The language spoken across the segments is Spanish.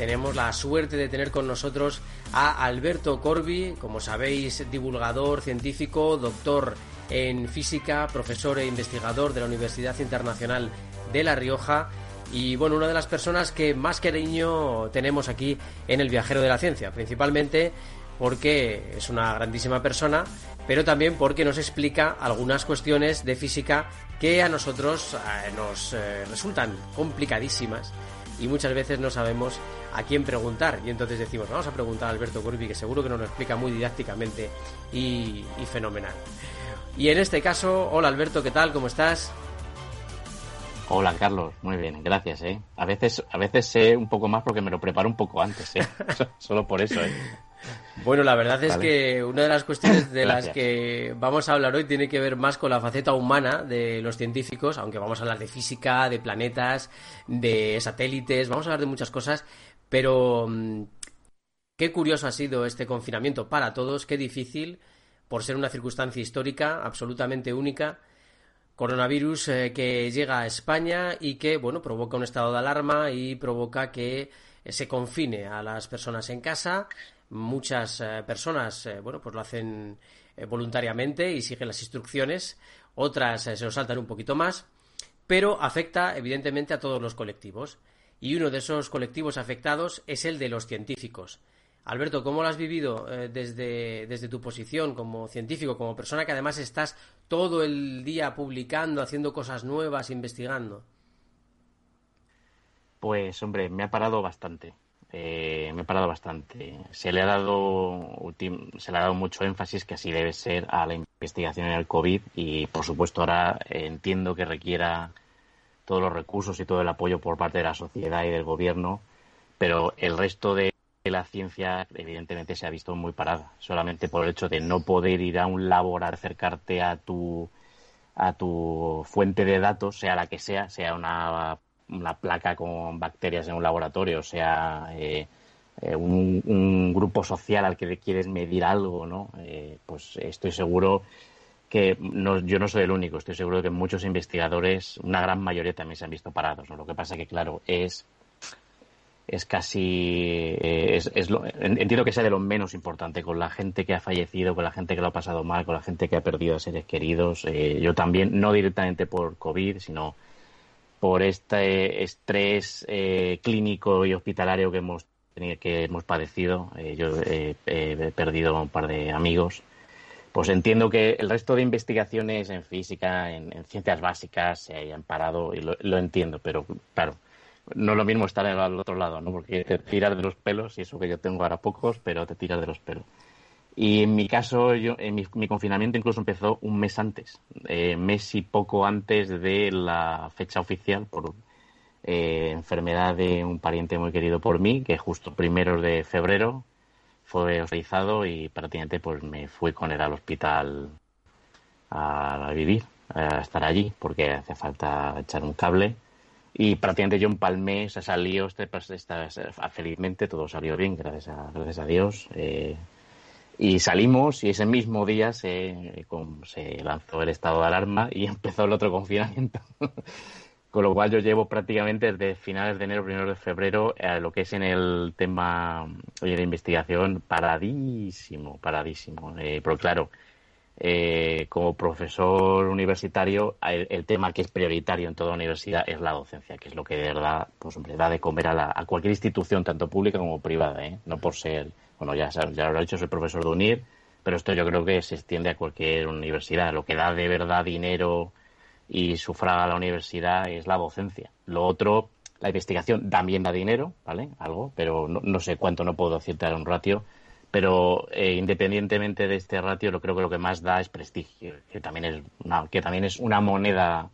tenemos la suerte de tener con nosotros a Alberto Corbi, como sabéis, divulgador científico, doctor en física, profesor e investigador de la Universidad Internacional de La Rioja y bueno, una de las personas que más cariño tenemos aquí en el viajero de la ciencia, principalmente porque es una grandísima persona, pero también porque nos explica algunas cuestiones de física que a nosotros eh, nos eh, resultan complicadísimas y muchas veces no sabemos a quién preguntar. Y entonces decimos, vamos a preguntar a Alberto Corbi, que seguro que nos lo explica muy didácticamente y, y fenomenal. Y en este caso, hola Alberto, ¿qué tal? ¿Cómo estás? Hola Carlos, muy bien, gracias. ¿eh? A veces, a veces sé un poco más porque me lo preparo un poco antes, ¿eh? solo por eso. ¿eh? Bueno, la verdad es que una de las cuestiones de las que vamos a hablar hoy tiene que ver más con la faceta humana de los científicos, aunque vamos a hablar de física, de planetas, de satélites, vamos a hablar de muchas cosas, pero mm, qué curioso ha sido este confinamiento para todos, qué difícil, por ser una circunstancia histórica absolutamente única coronavirus eh, que llega a España y que, bueno, provoca un estado de alarma y provoca que eh, se confine a las personas en casa. Muchas eh, personas, bueno, pues lo hacen voluntariamente y siguen las instrucciones. Otras se lo saltan un poquito más, pero afecta evidentemente a todos los colectivos. Y uno de esos colectivos afectados es el de los científicos. Alberto, ¿cómo lo has vivido eh, desde, desde tu posición como científico, como persona que además estás todo el día publicando, haciendo cosas nuevas, investigando? Pues hombre, me ha parado bastante. Eh, me ha parado bastante. Se le ha dado se le ha dado mucho énfasis que así debe ser a la investigación en el COVID y por supuesto ahora entiendo que requiera todos los recursos y todo el apoyo por parte de la sociedad y del gobierno, pero el resto de la ciencia evidentemente se ha visto muy parada, solamente por el hecho de no poder ir a un laboratorio, acercarte a tu a tu fuente de datos, sea la que sea, sea una, una placa con bacterias en un laboratorio, sea eh, eh, un, grupo social al que quieres medir algo, ¿no? Eh, pues estoy seguro que no, yo no soy el único, estoy seguro que muchos investigadores, una gran mayoría también se han visto parados, ¿no? Lo que pasa que, claro, es es casi eh, es, entiendo que sea de lo menos importante con la gente que ha fallecido con la gente que lo ha pasado mal con la gente que ha perdido a seres queridos eh, yo también no directamente por covid sino por este estrés eh, clínico y hospitalario que hemos que hemos padecido yo he perdido un par de amigos pues entiendo que el resto de investigaciones en física en, ciencias básicas se hayan parado y lo entiendo pero claro no es lo mismo estar al otro lado, ¿no? Porque te tiras de los pelos, y eso que yo tengo ahora pocos, pero te tiras de los pelos. Y en mi caso, yo, en mi, confinamiento incluso empezó un mes antes, eh, mes y poco antes de la fecha oficial por eh, enfermedad de un pariente muy querido por mí, que justo primero de febrero fue hospitalizado y prácticamente pues me fui con él al hospital a vivir, a estar allí, porque hace falta echar un cable y prácticamente yo empalmé, se salió, este, felizmente todo salió bien, gracias a, gracias a Dios. Eh, y salimos y ese mismo día se, se lanzó el estado de alarma y empezó el otro confinamiento. Con lo cual yo llevo prácticamente desde finales de enero, primero de febrero, a lo que es en el tema de investigación, paradísimo, paradísimo. Eh, pero claro, eh, como profesor universitario, el, tema que es prioritario en toda universidad es la docencia, que es lo que de verdad pues, hombre, da de comer a, a cualquier institución, tanto pública como privada, ¿eh? no por ser, bueno, ya, ya lo he dicho, soy profesor de UNIR, pero esto yo creo que se extiende a cualquier universidad. Lo que da de verdad dinero y sufraga la universidad es la docencia. Lo otro, la investigación también da dinero, ¿vale? Algo, pero no, no sé cuánto, no puedo decirte un ratio pero eh, independientemente de este ratio, lo creo que lo que más da es prestigio, que también es una, que también es una moneda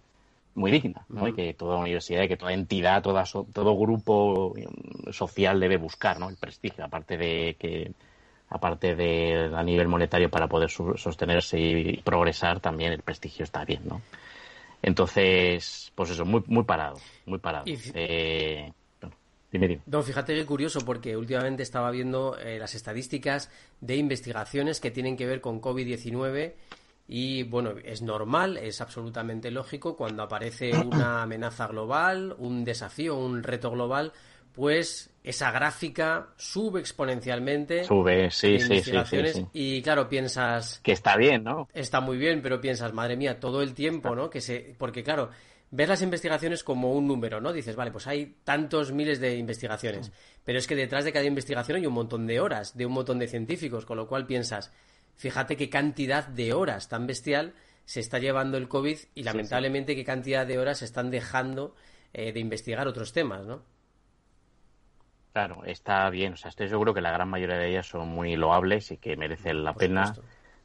muy digna, ¿no? Y que toda universidad, que toda entidad, toda todo grupo social debe buscar, ¿no? El prestigio, aparte de que aparte de a nivel monetario para poder sostenerse y, progresar, también el prestigio está bien, ¿no? Entonces, pues eso, muy, muy parado, muy parado. Eh, no, fíjate que curioso porque últimamente estaba viendo eh, las estadísticas de investigaciones que tienen que ver con COVID-19 y bueno, es normal, es absolutamente lógico cuando aparece una amenaza global, un desafío, un reto global, pues esa gráfica sube exponencialmente. Sube, sí, sí, sí, sí, Y claro, piensas... Que está bien, ¿no? Está muy bien, pero piensas, madre mía, todo el tiempo, ¿no? Que se... Porque claro, ves las investigaciones como un número, ¿no? Dices, vale, pues hay tantos miles de investigaciones, pero es que detrás de cada investigación hay un montón de horas, de un montón de científicos, con lo cual piensas, fíjate qué cantidad de horas tan bestial se está llevando el COVID y lamentablemente qué cantidad de horas se están dejando eh, de investigar otros temas, ¿no? Claro, está bien, o sea, estoy seguro que la gran mayoría de ellas son muy loables y que merecen la pena,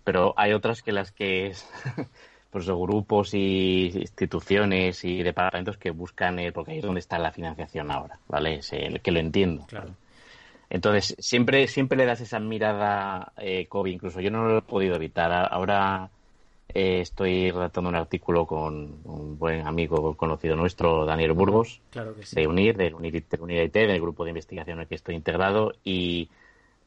pero hay otras que las que pues grupos y instituciones y departamentos que buscan, eh, porque ahí es donde está la financiación ahora, ¿vale? Es el que lo entiendo. Claro. Entonces, siempre, siempre le das esa mirada eh, COVID, incluso yo no lo he podido evitar. Ahora eh, estoy redactando un artículo con un buen amigo conocido nuestro, Daniel Burgos, de UNIR, del UNIR, UNIR IT, del grupo de investigación en el que estoy integrado, y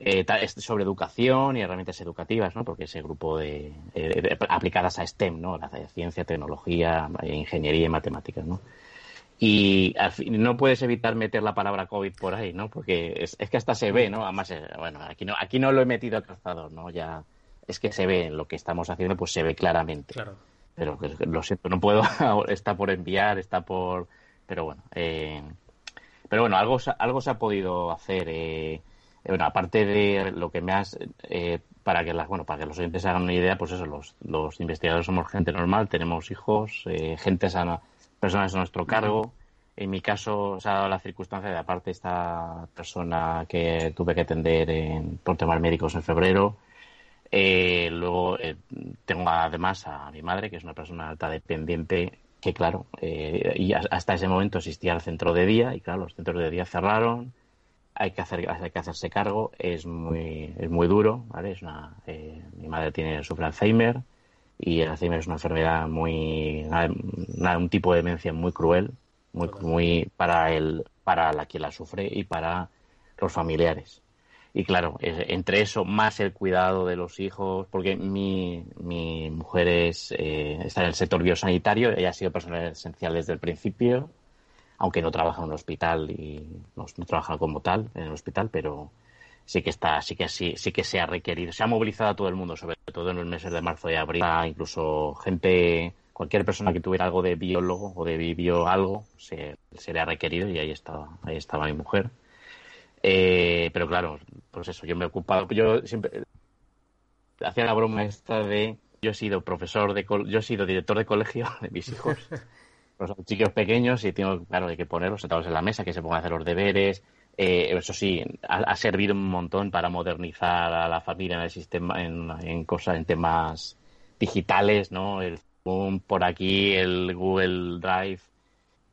eh, sobre educación y herramientas educativas, ¿no? Porque ese grupo de, eh, aplicadas a STEM, ¿no? La ciencia, tecnología, ingeniería y matemáticas, ¿no? Y al fin, no puedes evitar meter la palabra COVID por ahí, ¿no? Porque es, que hasta se ve, ¿no? Además, eh, bueno, aquí no, aquí no lo he metido al calzador, ¿no? Ya es que se ve en lo que estamos haciendo, pues se ve claramente. Claro. Pero lo siento, no puedo, está por enviar, está por, pero bueno, pero bueno, algo, algo se ha podido hacer. Eh, eh, bueno, aparte de lo que me has eh, para que las bueno para que los oyentes hagan una idea pues eso los, los investigadores somos gente normal tenemos hijos eh, gente sana personas a nuestro cargo en mi caso se ha dado la circunstancia de aparte esta persona que tuve que atender en, por temas médicos en febrero luego tengo además a mi madre que es una persona alta dependiente que claro y hasta ese momento existía el centro de día y claro los centros de día cerraron hay que hacer hay que hacerse cargo es muy es muy duro vale es una eh, mi madre tiene sufre Alzheimer y el Alzheimer es una enfermedad muy un tipo de demencia muy cruel muy muy para el para la que la sufre y para los familiares y claro entre eso más el cuidado de los hijos porque mi, mi mujer es eh, está en el sector biosanitario ella ha sido personal esencial desde el principio aunque no trabaja en un hospital y no, trabaja como tal en el hospital, pero sí que está, sí que sí, sí que se ha requerido, se ha movilizado a todo el mundo, sobre todo en los meses de marzo y abril, incluso gente, cualquier persona que tuviera algo de biólogo o de bio algo, se, le ha requerido y ahí estaba, ahí estaba mi mujer. Eh, pero claro, pues eso, yo me he ocupado, yo siempre hacía la broma esta de yo he sido profesor de yo he sido director de colegio de mis hijos los chicos pequeños y tengo, claro, hay que ponerlos sentados en la mesa, que se pongan a hacer los deberes. Eh, eso sí, ha, servido un montón para modernizar a la familia en el sistema, en, cosas, en temas digitales, ¿no? El Zoom por aquí, el Google Drive.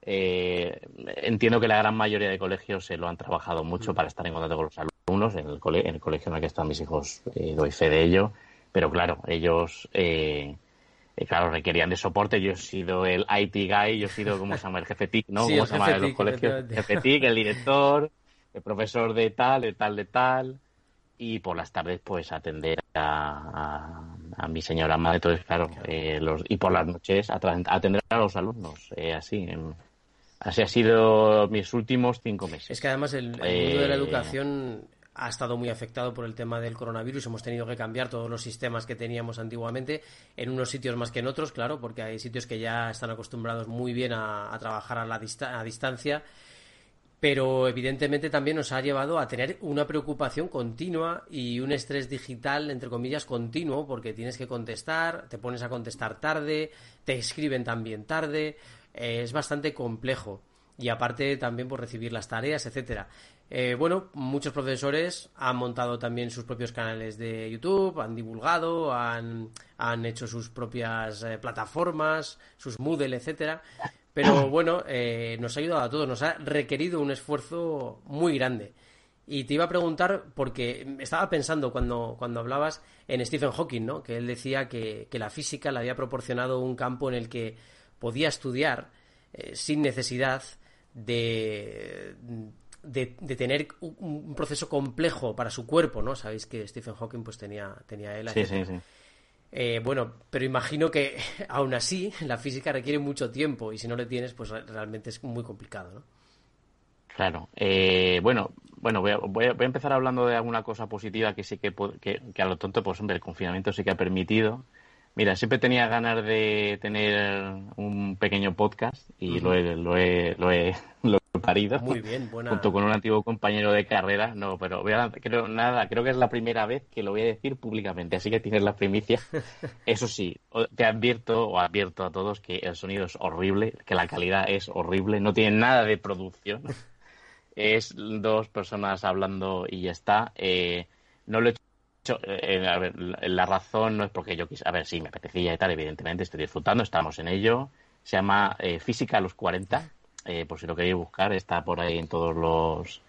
Eh, entiendo que la gran mayoría de colegios se lo han trabajado mucho para estar en contacto con los alumnos. En el, en el colegio en el que están mis hijos eh, doy fe de ello. Pero claro, ellos y claro, requerían de soporte. Yo he sido el IT guy, yo he sido, ¿cómo se llama? El jefe TIC, ¿no? ¿Cómo se llama en los colegios? El jefe TIC, el director, el profesor de tal, de tal, de tal. Y por las tardes, pues, atender a, a, mi señora madre. Entonces, claro, eh, los, y por las noches atender a los alumnos. Eh, así, así ha sido mis últimos cinco meses. Es que además el, mundo de la eh, educación ha estado muy afectado por el tema del coronavirus. Hemos tenido que cambiar todos los sistemas que teníamos antiguamente, en unos sitios más que en otros, claro, porque hay sitios que ya están acostumbrados muy bien a, trabajar a, la a distancia. Pero evidentemente también nos ha llevado a tener una preocupación continua y un estrés digital, entre comillas, continuo, porque tienes que contestar, te pones a contestar tarde, te escriben también tarde, eh, es bastante complejo y aparte también por recibir las tareas, etcétera. Eh, bueno, muchos profesores han montado también sus propios canales de YouTube, han divulgado, han, han hecho sus propias eh, plataformas, sus Moodle, etcétera. Pero bueno, eh, nos ha ayudado a todos, nos ha requerido un esfuerzo muy grande. Y te iba a preguntar, porque estaba pensando cuando, cuando hablabas en Stephen Hawking, ¿no? Que él decía que, la física le había proporcionado un campo en el que podía estudiar eh, sin necesidad de, de, tener un, proceso complejo para su cuerpo, ¿no? Sabéis que Stephen Hawking pues tenía, tenía él. Sí, sí, sí. Eh, bueno, pero imagino que aún así la física requiere mucho tiempo y si no le tienes, pues realmente es muy complicado, ¿no? Claro. Eh, bueno, bueno, voy a, voy, a, empezar hablando de alguna cosa positiva que sí que, que, que, a lo tonto, pues hombre, el confinamiento sí que ha permitido. Mira, siempre tenía ganas de tener un pequeño podcast y lo, he, lo, he, lo, he, parido. Muy bien, buena. Junto con un antiguo compañero de carrera. No, pero creo, nada, creo que es la primera vez que lo voy a decir públicamente, así que tienes la primicia. Eso sí, te advierto o advierto a todos que el sonido es horrible, que la calidad es horrible, no tiene nada de producción es dos personas hablando y ya está. Eh, no lo he hecho. Eh, a ver, la razón no es porque yo quise. A ver, sí, me apetecía y tal, evidentemente, estoy disfrutando, estamos en ello. Se llama eh, Física a los 40, por si lo queréis buscar, está por ahí en todos los,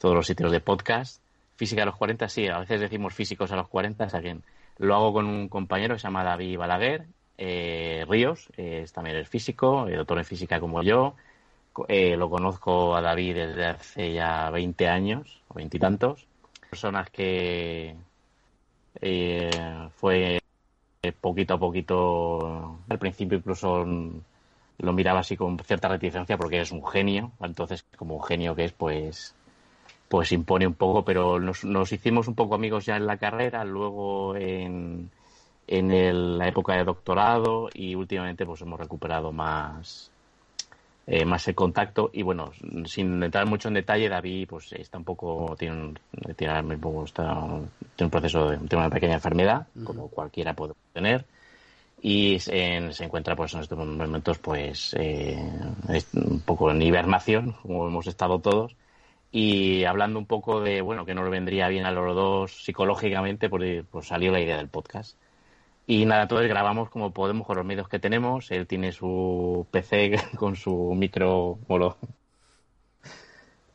todos los sitios de podcast. Física a los 40, sí, a veces decimos físicos a los 40, es alguien. Lo hago con un compañero que se llama David Balaguer, Ríos, es también es físico, doctor en física como yo eh, lo conozco a David desde hace ya 20 años, o veintitantos. Personas que eh, fue poquito a poquito, al principio incluso lo miraba así con cierta reticencia porque es un genio, entonces como un genio que es, pues pues impone un poco, pero nos, nos hicimos un poco amigos ya en la carrera, luego en, en la época de doctorado y últimamente pues hemos recuperado más eh, más el contacto. Y bueno sin entrar mucho en detalle David pues está un poco tiene un, tiene, un, está, tiene un proceso de tiene una pequeña enfermedad como cualquiera puede tener. Y se encuentra pues en estos momentos pues eh, un poco en hibernación como hemos estado todos. Y hablando un poco de bueno que no le vendría bien a los dos psicológicamente pues, pues salió la idea del podcast y nada, entonces grabamos como podemos con los medios que tenemos. Él tiene su PC con su micro, bueno,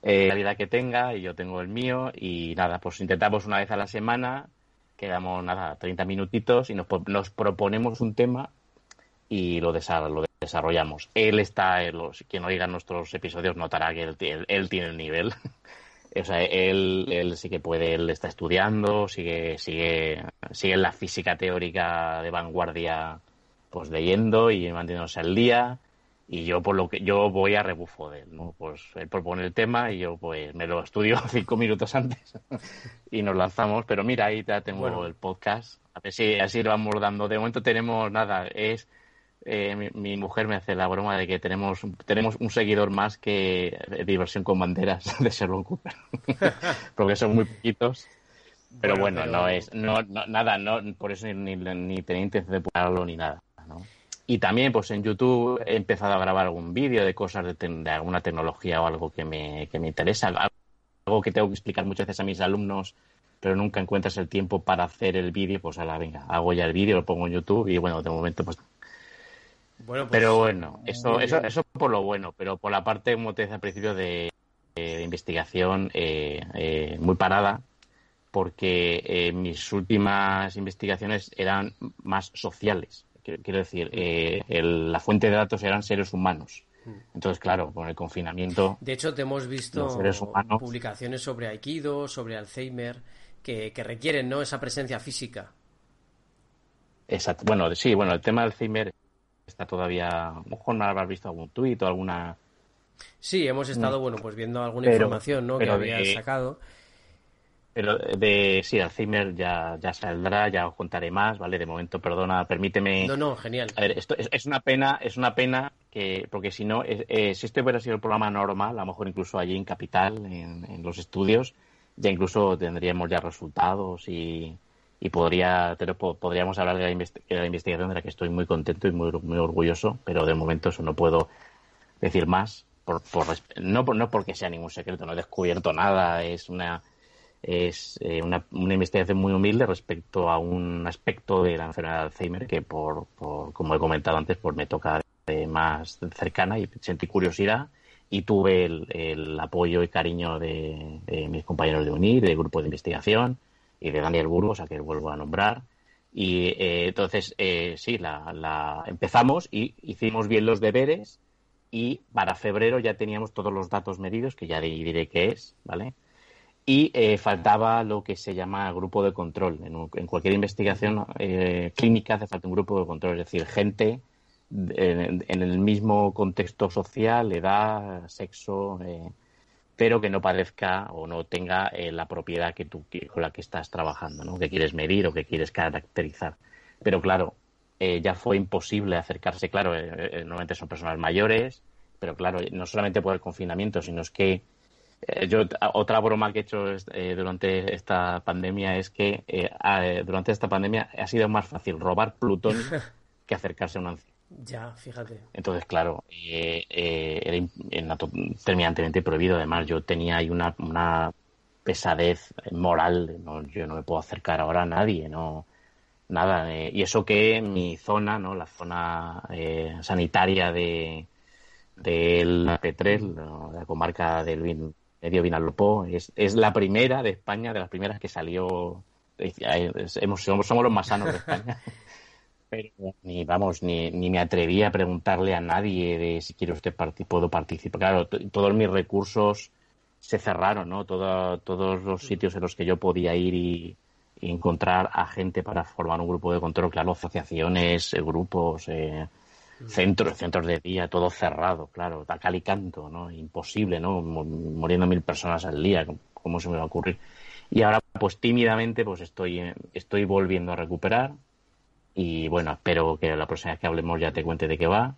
eh, calidad que tenga, y yo tengo el mío. Y nada, pues intentamos una vez a la semana, quedamos nada, 30 minutitos y nos, nos proponemos un tema y lo, lo desarrollamos. Él está, los, quien oiga nuestros episodios notará que él, él tiene el nivel. o sea, él, él sí que puede, él está estudiando, sigue, sigue, sigue la física teórica de vanguardia, pues leyendo y manteniéndose al día. Y yo por lo que yo voy a rebufo de él, ¿no? Pues él propone el tema y yo pues me lo estudio cinco minutos antes y nos lanzamos. Pero mira, ahí ya tengo el podcast. A ver si así lo vamos dando. De momento tenemos nada, es eh, mi, mujer me hace la broma de que tenemos, tenemos un seguidor más que diversión con banderas de Sherlock Cooper, porque son muy poquitos. Pero bueno, no es no, nada, no por eso ni, ni, tenía intención de publicarlo ni nada. Y también, pues en YouTube he empezado a grabar algún vídeo de cosas de, alguna tecnología o algo que me, que me interesa, algo que tengo que explicar muchas veces a mis alumnos, pero nunca encuentras el tiempo para hacer el vídeo, pues a la venga, hago ya el vídeo, lo pongo en YouTube y bueno, de momento pues pues, pero bueno, eso, eso, eso por lo bueno, pero por la parte, como te decía al principio, de, investigación eh, eh, muy parada, porque eh, mis últimas investigaciones eran más sociales. Quiero decir, la fuente de datos eran seres humanos. Mm. Entonces, claro, con el confinamiento. De hecho, te hemos visto publicaciones sobre Aikido, sobre Alzheimer, que, que requieren ¿no? esa presencia física. Exacto. Bueno, sí, bueno, el tema de Alzheimer está todavía, a lo mejor no habrás visto algún tuit o alguna... Sí, hemos estado, bueno, pues viendo alguna información, ¿no? Que habías sacado. Pero de sí, Alzheimer ya, ya saldrá, ya os contaré más, ¿vale? De momento, perdona, permíteme. No, no, genial. A ver, esto es, una pena, es una pena que, porque si no, eh, si este hubiera sido el programa normal, a lo mejor incluso allí en Capital, en, en los estudios, ya incluso tendríamos ya resultados y, y podría podríamos hablar de la, investigación de la que estoy muy contento y muy, muy orgulloso, pero de momento eso no puedo decir más, por, no, no porque sea ningún secreto, no he descubierto nada, es una es eh, una, una, investigación muy humilde respecto a un aspecto de la enfermedad de Alzheimer que por, por como he comentado antes pues me toca más cercana y sentí curiosidad y tuve el, apoyo y cariño de, mis compañeros de UNIR, del grupo de investigación y de Daniel Burgos, a que vuelvo a nombrar. Y eh, entonces, eh, sí, la, empezamos y hicimos bien los deberes y para febrero ya teníamos todos los datos medidos, que ya diré qué es, ¿vale? Y eh, faltaba lo que se llama grupo de control. En, cualquier investigación clínica hace falta un grupo de control, es decir, gente en, el mismo contexto social, edad, sexo, eh, pero que no parezca o no tenga eh, la propiedad que tú con la que estás trabajando, ¿no? que quieres medir o que quieres caracterizar. Pero claro, eh, ya fue imposible acercarse, claro, normalmente son personas mayores, pero claro, no solamente por el confinamiento, sino es que yo otra broma que he hecho durante esta pandemia es que durante esta pandemia ha sido más fácil robar plutonio que acercarse a un anciano. Ya, fíjate. Entonces, claro, eh, eh, era terminantemente prohibido. Además, yo tenía ahí una, una pesadez moral. No, yo no me puedo acercar ahora a nadie, no nada. Eh, y eso que mi zona, no, la zona sanitaria de del AP3, la comarca del medio Vinalopó, es, es la primera de España, de las primeras que salió. Hemos, somos los más sanos de España. pero ni vamos ni, ni me atreví a preguntarle a nadie de si quiero usted puedo participar. Claro todos mis recursos se cerraron no todos los sitios en los que yo podía ir y, encontrar a gente para formar un grupo de control. Claro asociaciones eh, grupos eh, mm. centros centros de día todo cerrado claro a cal y canto no imposible no muriendo mil personas al día cómo se me va a ocurrir y ahora pues tímidamente pues estoy estoy volviendo a recuperar y bueno, espero que la próxima vez que hablemos ya te cuente de qué va.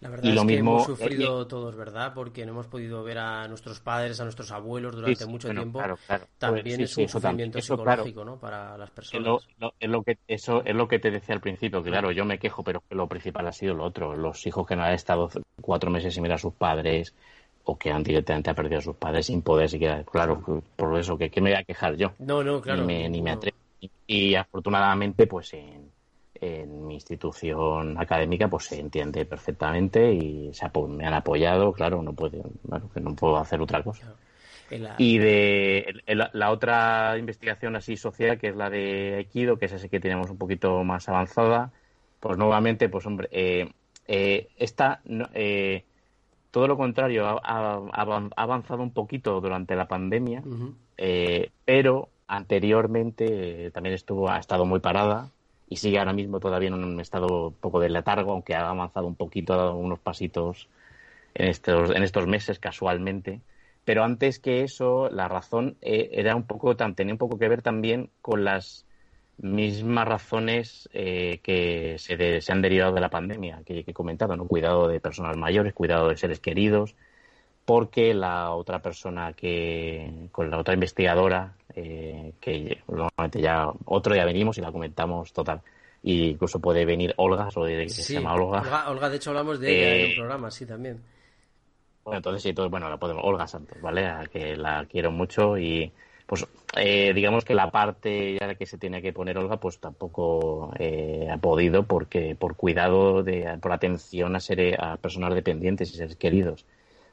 La verdad es que hemos sufrido todos, ¿verdad? Porque no hemos podido ver a nuestros padres, a nuestros abuelos durante mucho tiempo. También es un sufrimiento psicológico, ¿no? Para las personas. Es lo, que, eso es lo que te decía al principio, que claro, yo me quejo, pero lo principal ha sido lo otro. Los hijos que no han estado cuatro meses sin ver a sus padres o que han directamente perdido a sus padres sin poder siquiera. Claro, por eso, que ¿qué me voy a quejar yo? No, no, claro. Ni me, ni me atrevo. Y afortunadamente, pues en en mi institución académica pues se entiende perfectamente y se me han apoyado, claro, no puedo, bueno, que no puedo hacer otra cosa. Y de la, otra investigación así social, que es la de Aikido, que es ese que tenemos un poquito más avanzada, pues nuevamente, pues hombre, eh, eh, esta, eh, todo lo contrario, ha, avanzado un poquito durante la pandemia, pero anteriormente también estuvo, ha estado muy parada, y sigue ahora mismo todavía en un estado poco de letargo, aunque ha avanzado un poquito, ha dado unos pasitos en estos, en estos meses casualmente. Pero antes que eso, la razón eh, era un poco, tenía un poco que ver también con las mismas razones eh, que se, se, han derivado de la pandemia que, he comentado, ¿no? Cuidado de personas mayores, cuidado de seres queridos, porque la otra persona que, con la otra investigadora, eh, que normalmente ya otro día venimos y la comentamos total. Y incluso puede venir Olga, que se llama Olga. Olga. de hecho hablamos de ella en un eh, programa, sí, también. Bueno, entonces sí, entonces, bueno, la podemos, Olga Santos, ¿vale? A que la quiero mucho y pues eh, digamos que la parte ya que se tiene que poner Olga pues tampoco ha podido porque por cuidado de por atención a ser a personas dependientes y seres queridos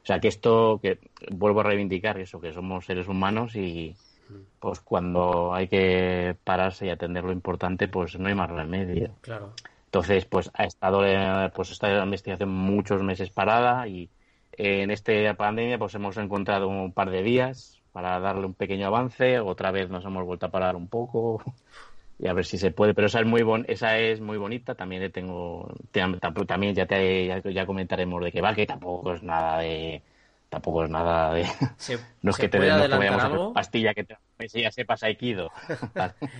o sea, que esto, que vuelvo a reivindicar eso, que somos seres humanos y pues cuando hay que pararse y atender lo importante, pues no hay más remedio. Claro. Entonces, pues ha estado pues esta investigación muchos meses parada y en esta pandemia pues hemos encontrado un par de días para darle un pequeño avance, otra vez nos hemos vuelto a parar un poco y a ver si se puede. Pero esa es muy bon esa es muy bonita. También le tengo, también ya te ya, comentaremos de qué va, que tampoco es nada de tampoco es nada de no es que te no vayamos a pastilla que te, ya sepas aikido.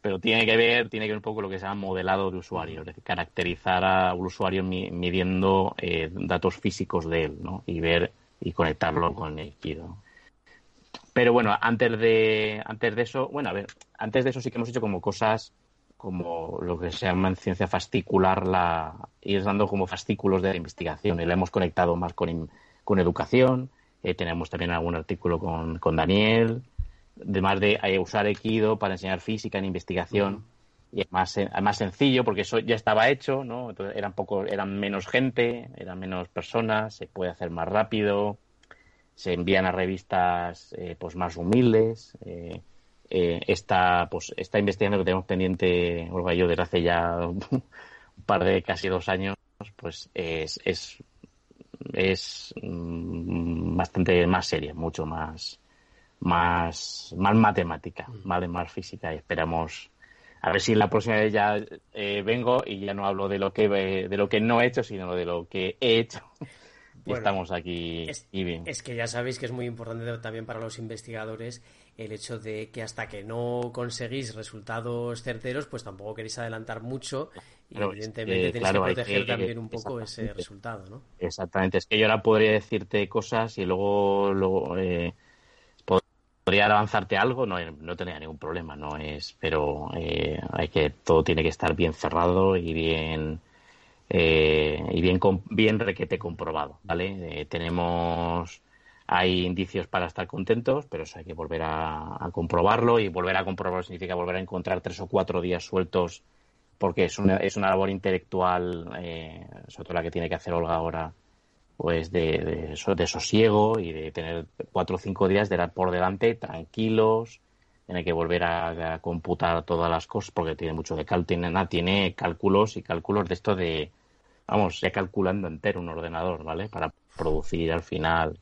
Pero tiene que ver, tiene que ver un poco lo que se llama modelado de usuario, es decir, caracterizar a un usuario midiendo eh, datos físicos de él, ¿no? Y ver y conectarlo con el aikido. Pero bueno, antes de, antes de eso, bueno, a ver, antes de eso sí que hemos hecho como cosas como lo que se llama en ciencia fascicular, la, ir dando como fascículos de la investigación y la hemos conectado más con, con educación. Eh, tenemos también algún artículo con, con Daniel, además de eh, usar Equido para enseñar física en investigación. y es más, más sencillo porque eso ya estaba hecho, ¿no? Entonces eran poco, eran menos gente, eran menos personas, se puede hacer más rápido, se envían a revistas eh, pues más humildes. Eh, eh, esta, pues, esta investigación que tenemos pendiente, Olga y yo, desde hace ya un par de casi dos años, pues es, es, es mm, bastante más seria, mucho más, más, más matemática, mm. ¿vale? Más física y esperamos a ver si la próxima vez ya eh, vengo y ya no hablo de lo que de lo que no he hecho, sino de lo que he hecho. y estamos aquí y bien. Es que ya sabéis que es muy importante también para los investigadores el hecho de que hasta que no conseguís resultados certeros, pues tampoco queréis adelantar mucho y evidentemente tenéis que proteger también un poco ese resultado, ¿no? Exactamente, es que yo ahora podría decirte cosas y luego, luego eh, podría avanzarte algo, no, no tenía ningún problema, no es, pero eh, hay que todo tiene que estar bien cerrado y bien eh, y bien bien requete comprobado, ¿vale? Eh, tenemos hay indicios para estar contentos, pero eso hay que volver a, comprobarlo y volver a comprobarlo significa volver a encontrar tres o cuatro días sueltos porque es una, es una labor intelectual, sobre todo la que tiene que hacer Olga ahora, pues de, de, sosiego y de tener cuatro o cinco días de por delante tranquilos, tiene que volver a, computar todas las cosas porque tiene mucho de cálculo, tiene, tiene cálculos y cálculos de esto de, vamos, ya calculando entero un ordenador, ¿vale? Para producir al final.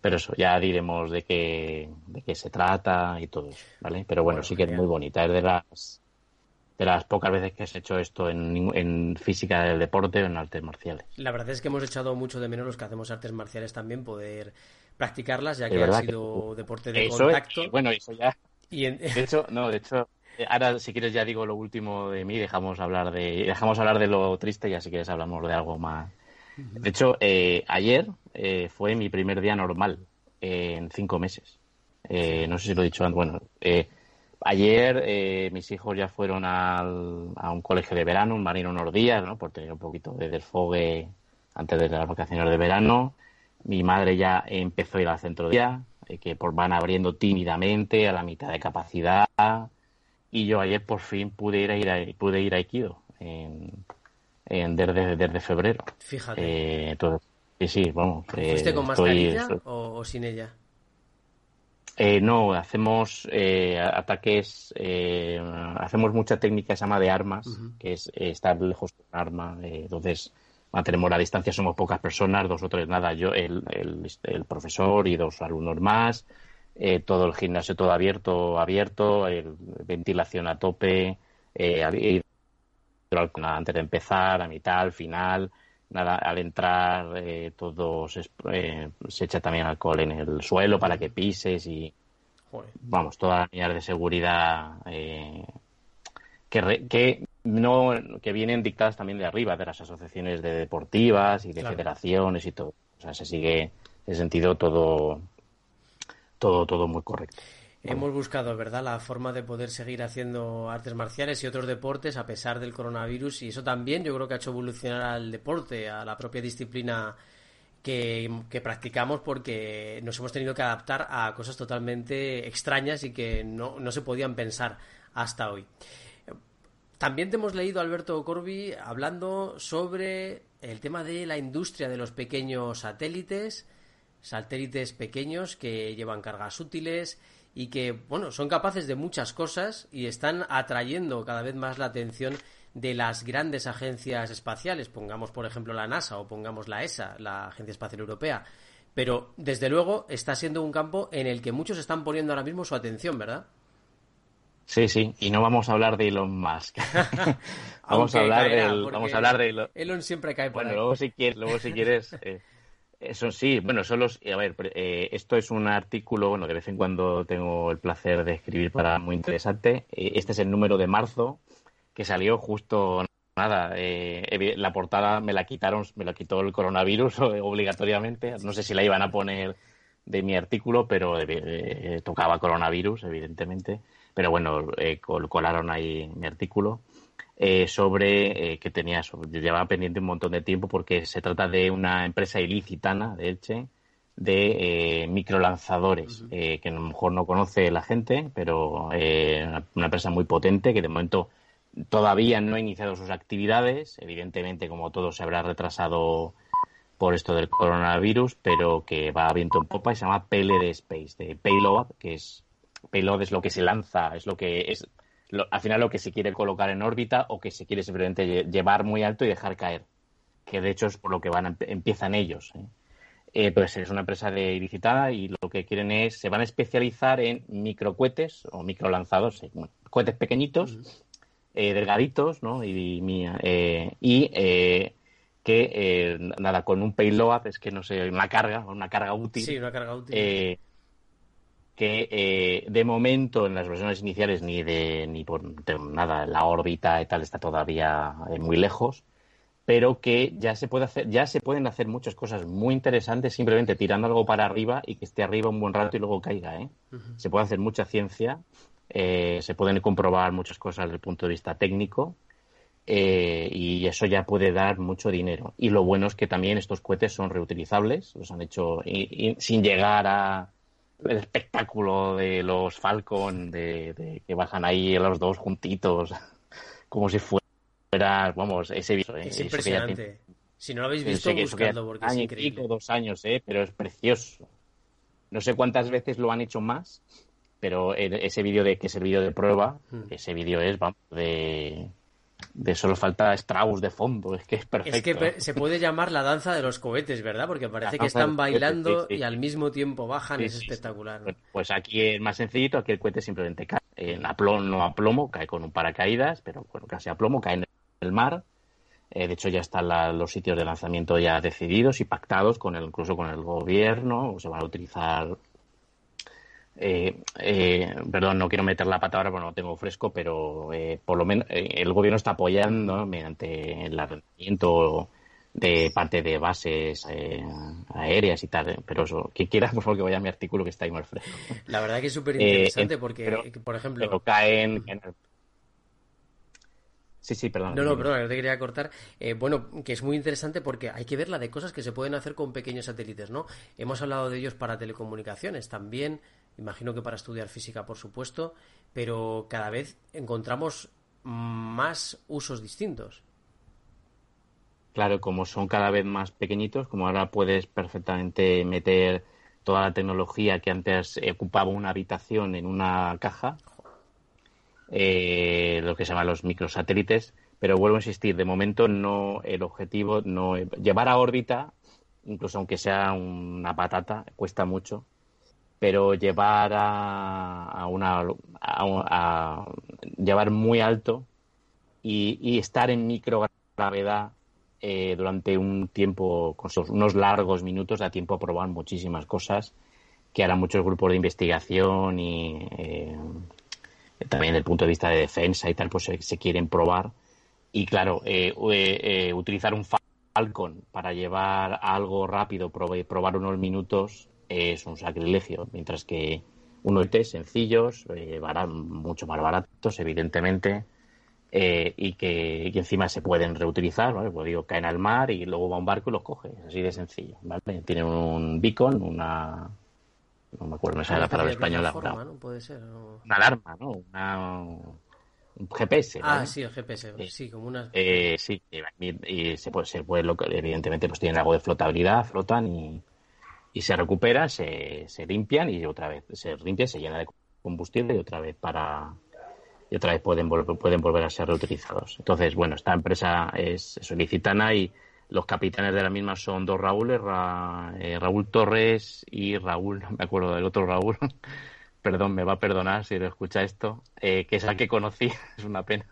Pero eso, ya diremos de qué, de qué se trata y todo eso, ¿vale? Pero bueno, sí que es muy bonita, es de las de las pocas veces que has hecho esto en, física del deporte o en artes marciales. La verdad es que hemos echado mucho de menos los que hacemos artes marciales también poder practicarlas, ya que ha sido deporte de contacto. bueno, eso ya. De hecho, no, de hecho, eh, ahora si quieres ya digo lo último de mí, dejamos hablar de dejamos hablar de lo triste y ya si quieres hablamos de algo más. De hecho, eh, ayer eh, fue mi primer día normal en cinco meses. no sé si lo he dicho antes. Bueno, Ayer eh, mis hijos ya fueron al, a un colegio de verano, un marino unos días, ¿no? por tener un poquito de desfogue antes de las vacaciones de verano. Mi madre ya empezó a ir al centro de día, eh, que por, van abriendo tímidamente a la mitad de capacidad. Y yo ayer por fin pude ir a, ir a pude ir a Aikido en, en desde, desde, febrero. Fíjate. Eh, entonces, sí, sí, vamos. ¿Fuiste con mascarilla o sin ella? Eh, no, hacemos eh, ataques, eh, hacemos mucha técnica, se llama de armas, que es estar lejos de un arma. entonces, mantenemos la distancia, somos pocas personas, dos o tres, nada, yo, el, el, profesor y dos alumnos más, todo el gimnasio todo abierto, abierto, ventilación a tope, antes de empezar, a mitad, al final. Nada, al entrar eh, todo se, eh, se, echa también alcohol en el suelo para que pises y vamos, todas las medidas de seguridad eh, que, que no que vienen dictadas también de arriba de las asociaciones de deportivas y de federaciones y todo. O sea, se sigue en sentido todo todo todo muy correcto. Hemos buscado, ¿verdad?, la forma de poder seguir haciendo artes marciales y otros deportes a pesar del coronavirus y eso también yo creo que ha hecho evolucionar al deporte, a la propia disciplina que, practicamos porque nos hemos tenido que adaptar a cosas totalmente extrañas y que no, no se podían pensar hasta hoy. También te hemos leído, Alberto Corbi, hablando sobre el tema de la industria de los pequeños satélites, satélites pequeños que llevan cargas útiles y que, bueno, son capaces de muchas cosas y están atrayendo cada vez más la atención de las grandes agencias espaciales, pongamos por ejemplo la NASA o pongamos la ESA, la Agencia Espacial Europea. Pero desde luego está siendo un campo en el que muchos están poniendo ahora mismo su atención, ¿verdad? Sí, sí, y no vamos a hablar de Elon Musk. vamos, a hablar del, vamos a hablar de Elon. Elon siempre cae por bueno, luego si quieres, luego si quieres eh, eso sí, bueno, son los. A ver, eh, esto es un artículo, bueno, de vez en cuando tengo el placer de escribir para muy interesante. Eh, este es el número de marzo que salió justo. Nada, eh, la portada me la quitaron, me la quitó el coronavirus obligatoriamente. No sé si la iban a poner de mi artículo, pero tocaba coronavirus, evidentemente. Pero bueno, colaron ahí mi artículo. Eh, sobre eh, que tenía llevaba pendiente un montón de tiempo porque se trata de una empresa ilicitana de Elche de eh, microlanzadores que a lo mejor no conoce la gente, pero una, empresa muy potente que de momento todavía no ha iniciado sus actividades. Evidentemente, como todo, se habrá retrasado por esto del coronavirus, pero que va a viento en popa y se llama PLD Space, de Payload, que es payload es lo que se lanza, es lo que es al final lo que se quiere colocar en órbita o que se quiere simplemente llevar muy alto y dejar caer, que de hecho es por lo que van empiezan ellos. ¿eh? Eh, pues es una empresa de ilicitada y lo que quieren es, se van a especializar en microcohetes o microlanzados, eh, cohetes pequeñitos, delgaditos, ¿no? Y, y que, nada, con un payload, es que no sé, una carga, una carga útil. Sí, una carga útil que eh, de momento en las versiones iniciales ni de ni por nada la órbita y tal está todavía eh, muy lejos pero que ya se puede hacer ya se pueden hacer muchas cosas muy interesantes simplemente tirando algo para arriba y que esté arriba un buen rato y luego caiga ¿eh? se puede hacer mucha ciencia se pueden comprobar muchas cosas desde el punto de vista técnico y eso ya puede dar mucho dinero y lo bueno es que también estos cohetes son reutilizables los han hecho sin llegar a el espectáculo de los Falcon, de, que bajan ahí los dos juntitos, como si fuera, vamos, ese vídeo. Es impresionante. Si no lo habéis visto, buscando, porque es increíble. dos años, ¿eh? pero es precioso. No sé cuántas veces lo han hecho más, pero ese vídeo de que es el vídeo de prueba, hmm. ese vídeo es, vamos, de de solo falta Strauss de fondo, es que es perfecto. Es que se puede llamar la danza de los cohetes, ¿verdad? Porque parece que están bailando y al mismo tiempo bajan, es espectacular. Pues aquí es más sencillito, aquí el cohete simplemente cae en aplomo, no a plomo, cae con un paracaídas, pero bueno, casi a plomo, cae en el mar. Eh, de hecho, ya están los sitios de lanzamiento ya decididos y pactados, con el, incluso con el gobierno, se van a utilizar eh, eh, perdón, no quiero meter la pata ahora porque no lo tengo fresco, pero eh, por lo menos eh, el gobierno está apoyando mediante el arrendamiento de parte de bases aéreas y tal. Pero eso, quien quiera, por favor, que vaya a mi artículo que está ahí más fresco. La verdad que es súper interesante porque, por ejemplo. Pero caen. Sí, sí, perdón. No, no, perdón, no te quería cortar. bueno, que es muy interesante porque hay que ver la de cosas que se pueden hacer con pequeños satélites, ¿no? Hemos hablado de ellos para telecomunicaciones, también imagino que para estudiar física, por supuesto, pero cada vez encontramos más usos distintos. Claro, como son cada vez más pequeñitos, como ahora puedes perfectamente meter toda la tecnología que antes ocupaba una habitación en una caja, eh, lo que se llama los microsatélites, pero vuelvo a insistir, de momento no el objetivo no llevar a órbita, incluso aunque sea una patata, cuesta mucho pero llevar a, una a, llevar muy alto y, estar en microgravedad eh, durante un tiempo, unos largos minutos, da tiempo a probar muchísimas cosas que harán muchos grupos de investigación y eh, también desde el punto de vista de defensa y tal, pues se, quieren probar. Y claro, eh, utilizar un Falcon para llevar algo rápido, probar unos minutos, es un sacrilegio, mientras que unos test sencillos, eh, mucho más baratos, evidentemente, eh, y, que, encima se pueden reutilizar, ¿vale? Pues digo, caen al mar y luego va un barco y los coge, así de sencillo, ¿vale? Tienen un beacon, una... No me acuerdo, me sale la palabra española. ¿no? Puede ser. Una alarma, ¿no? Una, un GPS. Ah, sí, el GPS, sí, como una... Eh, sí, y, se puede, se puede, evidentemente, pues tienen algo de flotabilidad, flotan y, y se recupera, se, se limpian y otra vez se limpia, se llena de combustible y otra vez para otra vez pueden volver, pueden volver a ser reutilizados. Entonces, bueno, esta empresa es solicitana y los capitanes de la misma son dos Raúles, eh, Raúl Torres y Raúl, no me acuerdo del otro Raúl, perdón, me va a perdonar si lo escucha esto, eh, que es al que conocí, es una pena.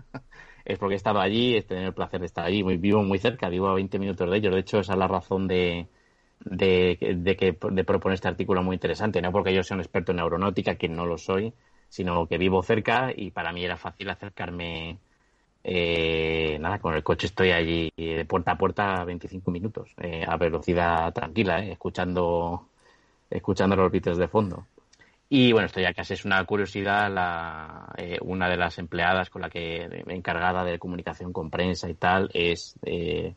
es porque he estado allí, he tenido el placer de estar allí, vivo muy cerca, vivo a 20 minutos de ellos. De hecho, esa es la razón de, de, de, que, de proponer este artículo muy interesante, no porque yo sea un experto en aeronáutica, que no lo soy, sino que vivo cerca y para mí era fácil acercarme. Eh, nada, con el coche estoy allí de puerta a puerta 25 minutos, eh, a velocidad tranquila, eh, escuchando, escuchando los beats de fondo. Y bueno, esto ya casi es una curiosidad, la, eh, una de las empleadas con la que encargada de comunicación con prensa y tal es eh,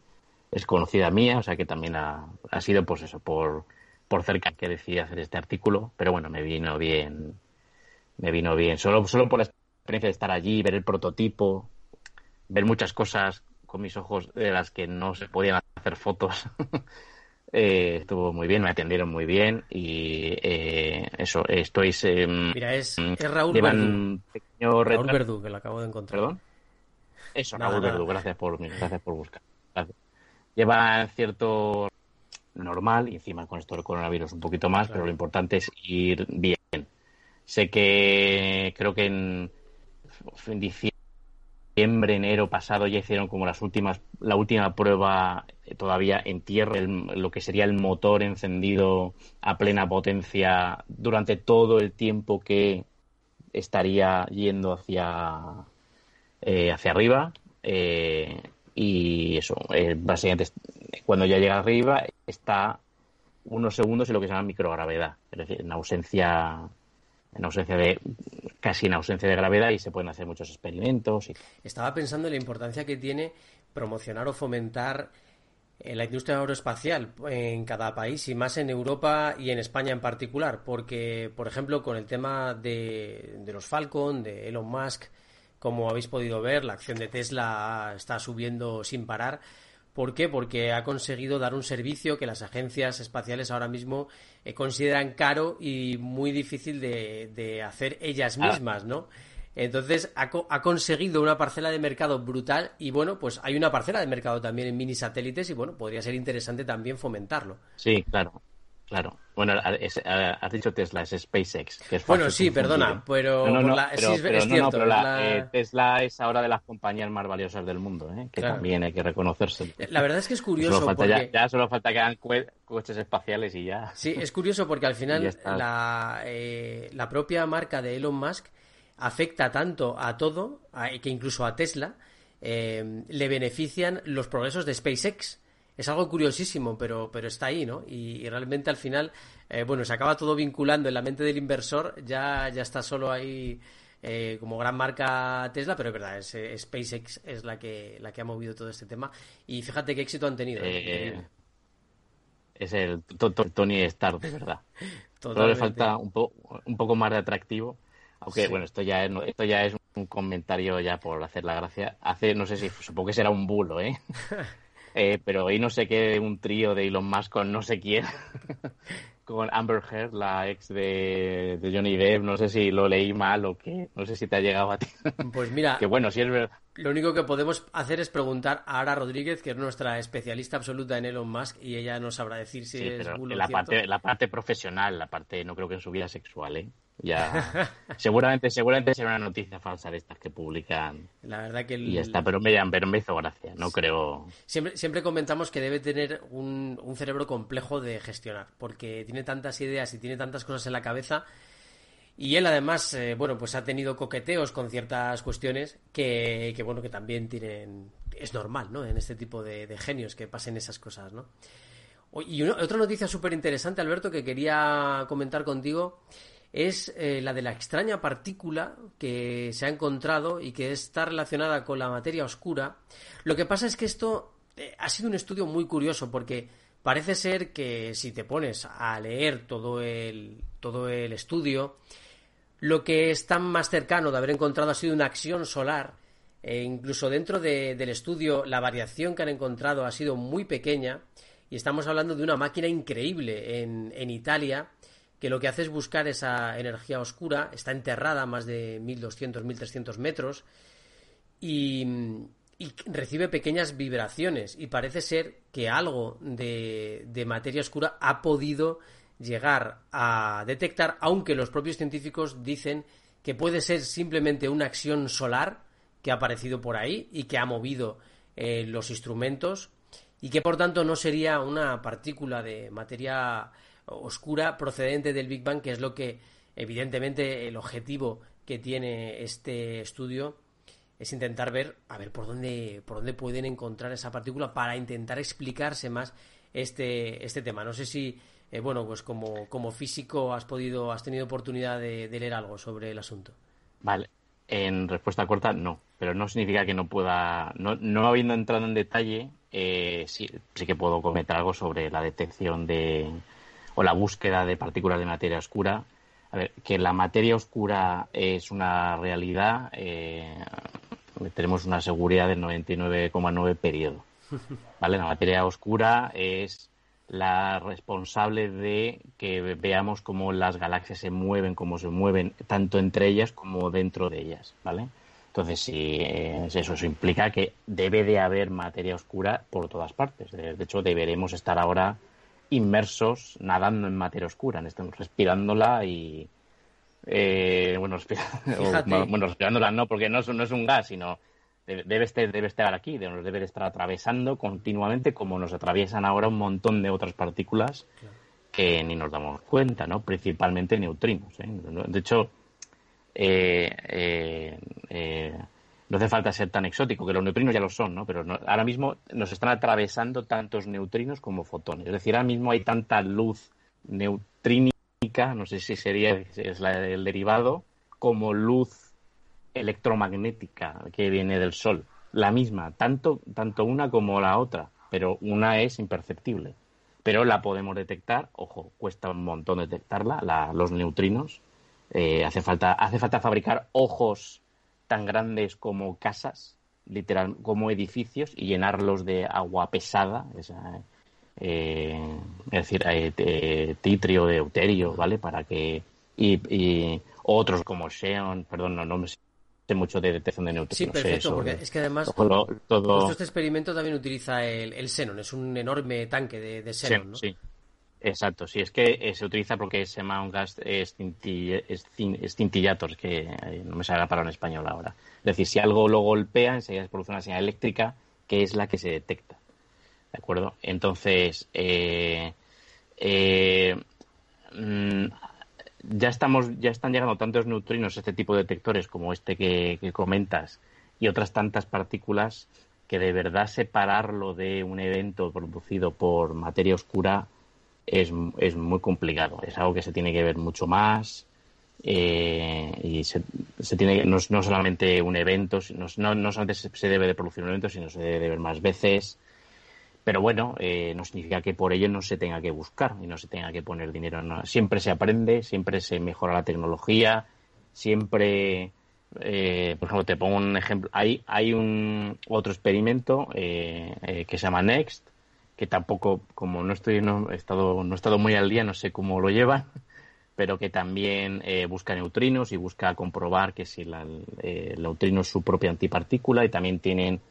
es conocida mía, o sea que también ha, ha sido pues eso, por, por cerca que decidí hacer este artículo, pero bueno, me vino bien, me vino bien, solo, solo por la experiencia de estar allí, ver el prototipo, ver muchas cosas con mis ojos de las que no se podían hacer fotos. Eh, estuvo muy bien, me atendieron muy bien y eh, eso, estoy... Mira, es, es Raúl Verdú. Raúl Verdú, que lo acabo de encontrar. ¿Perdón? Eso, Raúl Verdú, gracias por, gracias por buscar. Lleva cierto normal y encima con esto del coronavirus un poquito más, pero lo importante es ir bien. Sé que creo que en, en diciembre, enero pasado ya hicieron como las últimas, la última prueba eh, todavía en tierra, lo que sería el motor encendido a plena potencia durante todo el tiempo que estaría yendo hacia, eh, hacia arriba. Eh, y eso, básicamente cuando ya llega arriba está unos segundos en lo que se llama microgravedad, es decir, en ausencia en ausencia de casi en ausencia de gravedad y se pueden hacer muchos experimentos. Y... Estaba pensando en la importancia que tiene promocionar o fomentar eh, la industria aeroespacial en cada país y más en Europa y en España en particular, porque, por ejemplo, con el tema de, de los Falcon, de Elon Musk, como habéis podido ver, la acción de Tesla está subiendo sin parar. ¿Por qué? Porque ha conseguido dar un servicio que las agencias espaciales ahora mismo eh, consideran caro y muy difícil de, hacer ellas ah. mismas, ¿no? Entonces ha, ha, conseguido una parcela de mercado brutal y bueno, pues hay una parcela de mercado también en mini satélites y bueno, podría ser interesante también fomentarlo. Sí, claro. Claro. Bueno, has dicho Tesla, es SpaceX. Que es bueno, sí, perdona, pero, es, cierto. la... Tesla es ahora de las compañías más valiosas del mundo, ¿eh? que también hay que reconocerse. La verdad es que es curioso. porque... ya, solo falta que hagan coches espaciales y ya. Sí, es curioso porque al final la, eh, la propia marca de Elon Musk afecta tanto a todo, que incluso a Tesla, eh, le benefician los progresos de SpaceX es algo curiosísimo, pero, pero está ahí, ¿no? Y, realmente al final, eh, bueno, se acaba todo vinculando en la mente del inversor, ya, ya está solo ahí eh, como gran marca Tesla, pero es verdad, es, eh, SpaceX es la que, la que ha movido todo este tema. Y fíjate qué éxito han tenido. es el Tony Stark, de verdad. Todo le falta un, un poco más de atractivo. Aunque, bueno, esto ya, es, esto ya es un comentario ya por hacer la gracia. Hace, no sé si, supongo que será un bulo, ¿eh? Eh, pero hoy no sé qué, un trío de Elon Musk con no sé quién, con Amber Heard, la ex de, Johnny Depp, no sé si lo leí mal o qué, no sé si te ha llegado a ti. Pues mira, que bueno, si es verdad. Lo único que podemos hacer es preguntar a Ara Rodríguez, que es nuestra especialista absoluta en Elon Musk, y ella nos sabrá decir si es bulo la parte, la parte profesional, la parte, no creo que en su vida sexual, ¿eh? Ya, seguramente, seguramente será una noticia falsa de estas que publican. La verdad que y ya está, pero me, pero me hizo gracia, no creo. Siempre, siempre comentamos que debe tener un, cerebro complejo de gestionar, porque tiene tantas ideas y tiene tantas cosas en la cabeza. Y él además, eh, bueno, pues ha tenido coqueteos con ciertas cuestiones que, que, bueno, que también tienen, es normal, ¿no? En este tipo de, de genios que pasen esas cosas, ¿no? Y otra noticia súper interesante, Alberto, que quería comentar contigo es eh, la de la extraña partícula que se ha encontrado y que está relacionada con la materia oscura. Lo que pasa es que esto eh, ha sido un estudio muy curioso porque parece ser que si te pones a leer todo el, todo el estudio, lo que está más cercano de haber encontrado ha sido una acción solar. E incluso dentro del estudio la variación que han encontrado ha sido muy pequeña y estamos hablando de una máquina increíble en, en Italia que lo que hace es buscar esa energía oscura, está enterrada a más de 1200, 1300 metros y, recibe pequeñas vibraciones y parece ser que algo de, materia oscura ha podido llegar a detectar, aunque los propios científicos dicen que puede ser simplemente una acción solar que ha aparecido por ahí y que ha movido eh, los instrumentos y que por tanto no sería una partícula de materia oscura procedente del Big Bang, que es lo que, evidentemente, el objetivo que tiene este estudio es intentar ver, a ver por dónde, por dónde pueden encontrar esa partícula para intentar explicarse más este, este tema. No sé si, eh, bueno, pues como, como físico has podido, has tenido oportunidad de, leer algo sobre el asunto. Vale. En respuesta corta, no. Pero no significa que no pueda, no, no habiendo entrado en detalle, eh, sí, sí que puedo comentar algo sobre la detección de, o la búsqueda de partículas de materia oscura. A ver, que la materia oscura es una realidad, eh, tenemos una seguridad del 99,9 periodo. ¿Vale? La materia oscura es la responsable de que veamos cómo las galaxias se mueven, cómo se mueven, tanto entre ellas como dentro de ellas, ¿vale? Entonces, sí, eso, implica que debe de haber materia oscura por todas partes. De, hecho, deberemos estar ahora inmersos nadando en materia oscura, respirándola y... Eh, bueno, bueno, respirándola no, porque no es, no es un gas, sino debe estar, debe estar aquí, nos debe de estar atravesando continuamente como nos atraviesan ahora un montón de otras partículas que ni nos damos cuenta, ¿no? Principalmente neutrinos. ¿eh? De hecho, eh, eh, eh, no hace falta ser tan exótico, que los neutrinos ya lo son, ¿no? Pero ahora mismo nos están atravesando tantos neutrinos como fotones. Es decir, ahora mismo hay tanta luz neutrínica, no sé si sería es el derivado, como luz electromagnética que viene del Sol. La misma, tanto, tanto una como la otra, pero una es imperceptible. Pero la podemos detectar, ojo, cuesta un montón detectarla, los neutrinos, eh, hace, falta, hace falta fabricar ojos tan grandes como casas, literal, como edificios, y llenarlos de agua pesada, eh, es decir, eh, titrio, de deuterio, ¿vale? Para que. Y, otros como Xeon, perdón, no, no me sé mucho de detección de neutrinos. Sí, perfecto, porque es que además todo, este experimento también utiliza el, el xenon, es un enorme tanque de, de xenon, ¿no? Sí, Exacto, sí, es que eh, se utiliza porque se llama un gas escintillator, que eh, no me sale la palabra en español ahora. Es decir, si algo lo golpea, enseguida se produce una señal eléctrica que es la que se detecta. ¿De acuerdo? Entonces, eh, mm, ya estamos, ya están llegando tantos neutrinos, este tipo de detectores como este que comentas, y otras tantas partículas que de verdad separarlo de un evento producido por materia oscura es, es muy complicado. Es algo que se tiene que ver mucho más eh, y se, se tiene no, no, solamente un evento, no, no, solamente se, debe de producir un evento, sino se debe de ver más veces. Pero bueno, eh, no significa que por ello no se tenga que buscar y no se tenga que poner dinero. Siempre se aprende, siempre se mejora la tecnología, siempre, eh, por ejemplo, te pongo un ejemplo. Hay, hay un otro experimento que se llama Next, que tampoco, como no estoy, no he estado, no he estado muy al día, no sé cómo lo llevan, pero que también eh, busca neutrinos y busca comprobar que si la, eh, el neutrino es su propia antipartícula y también tienen,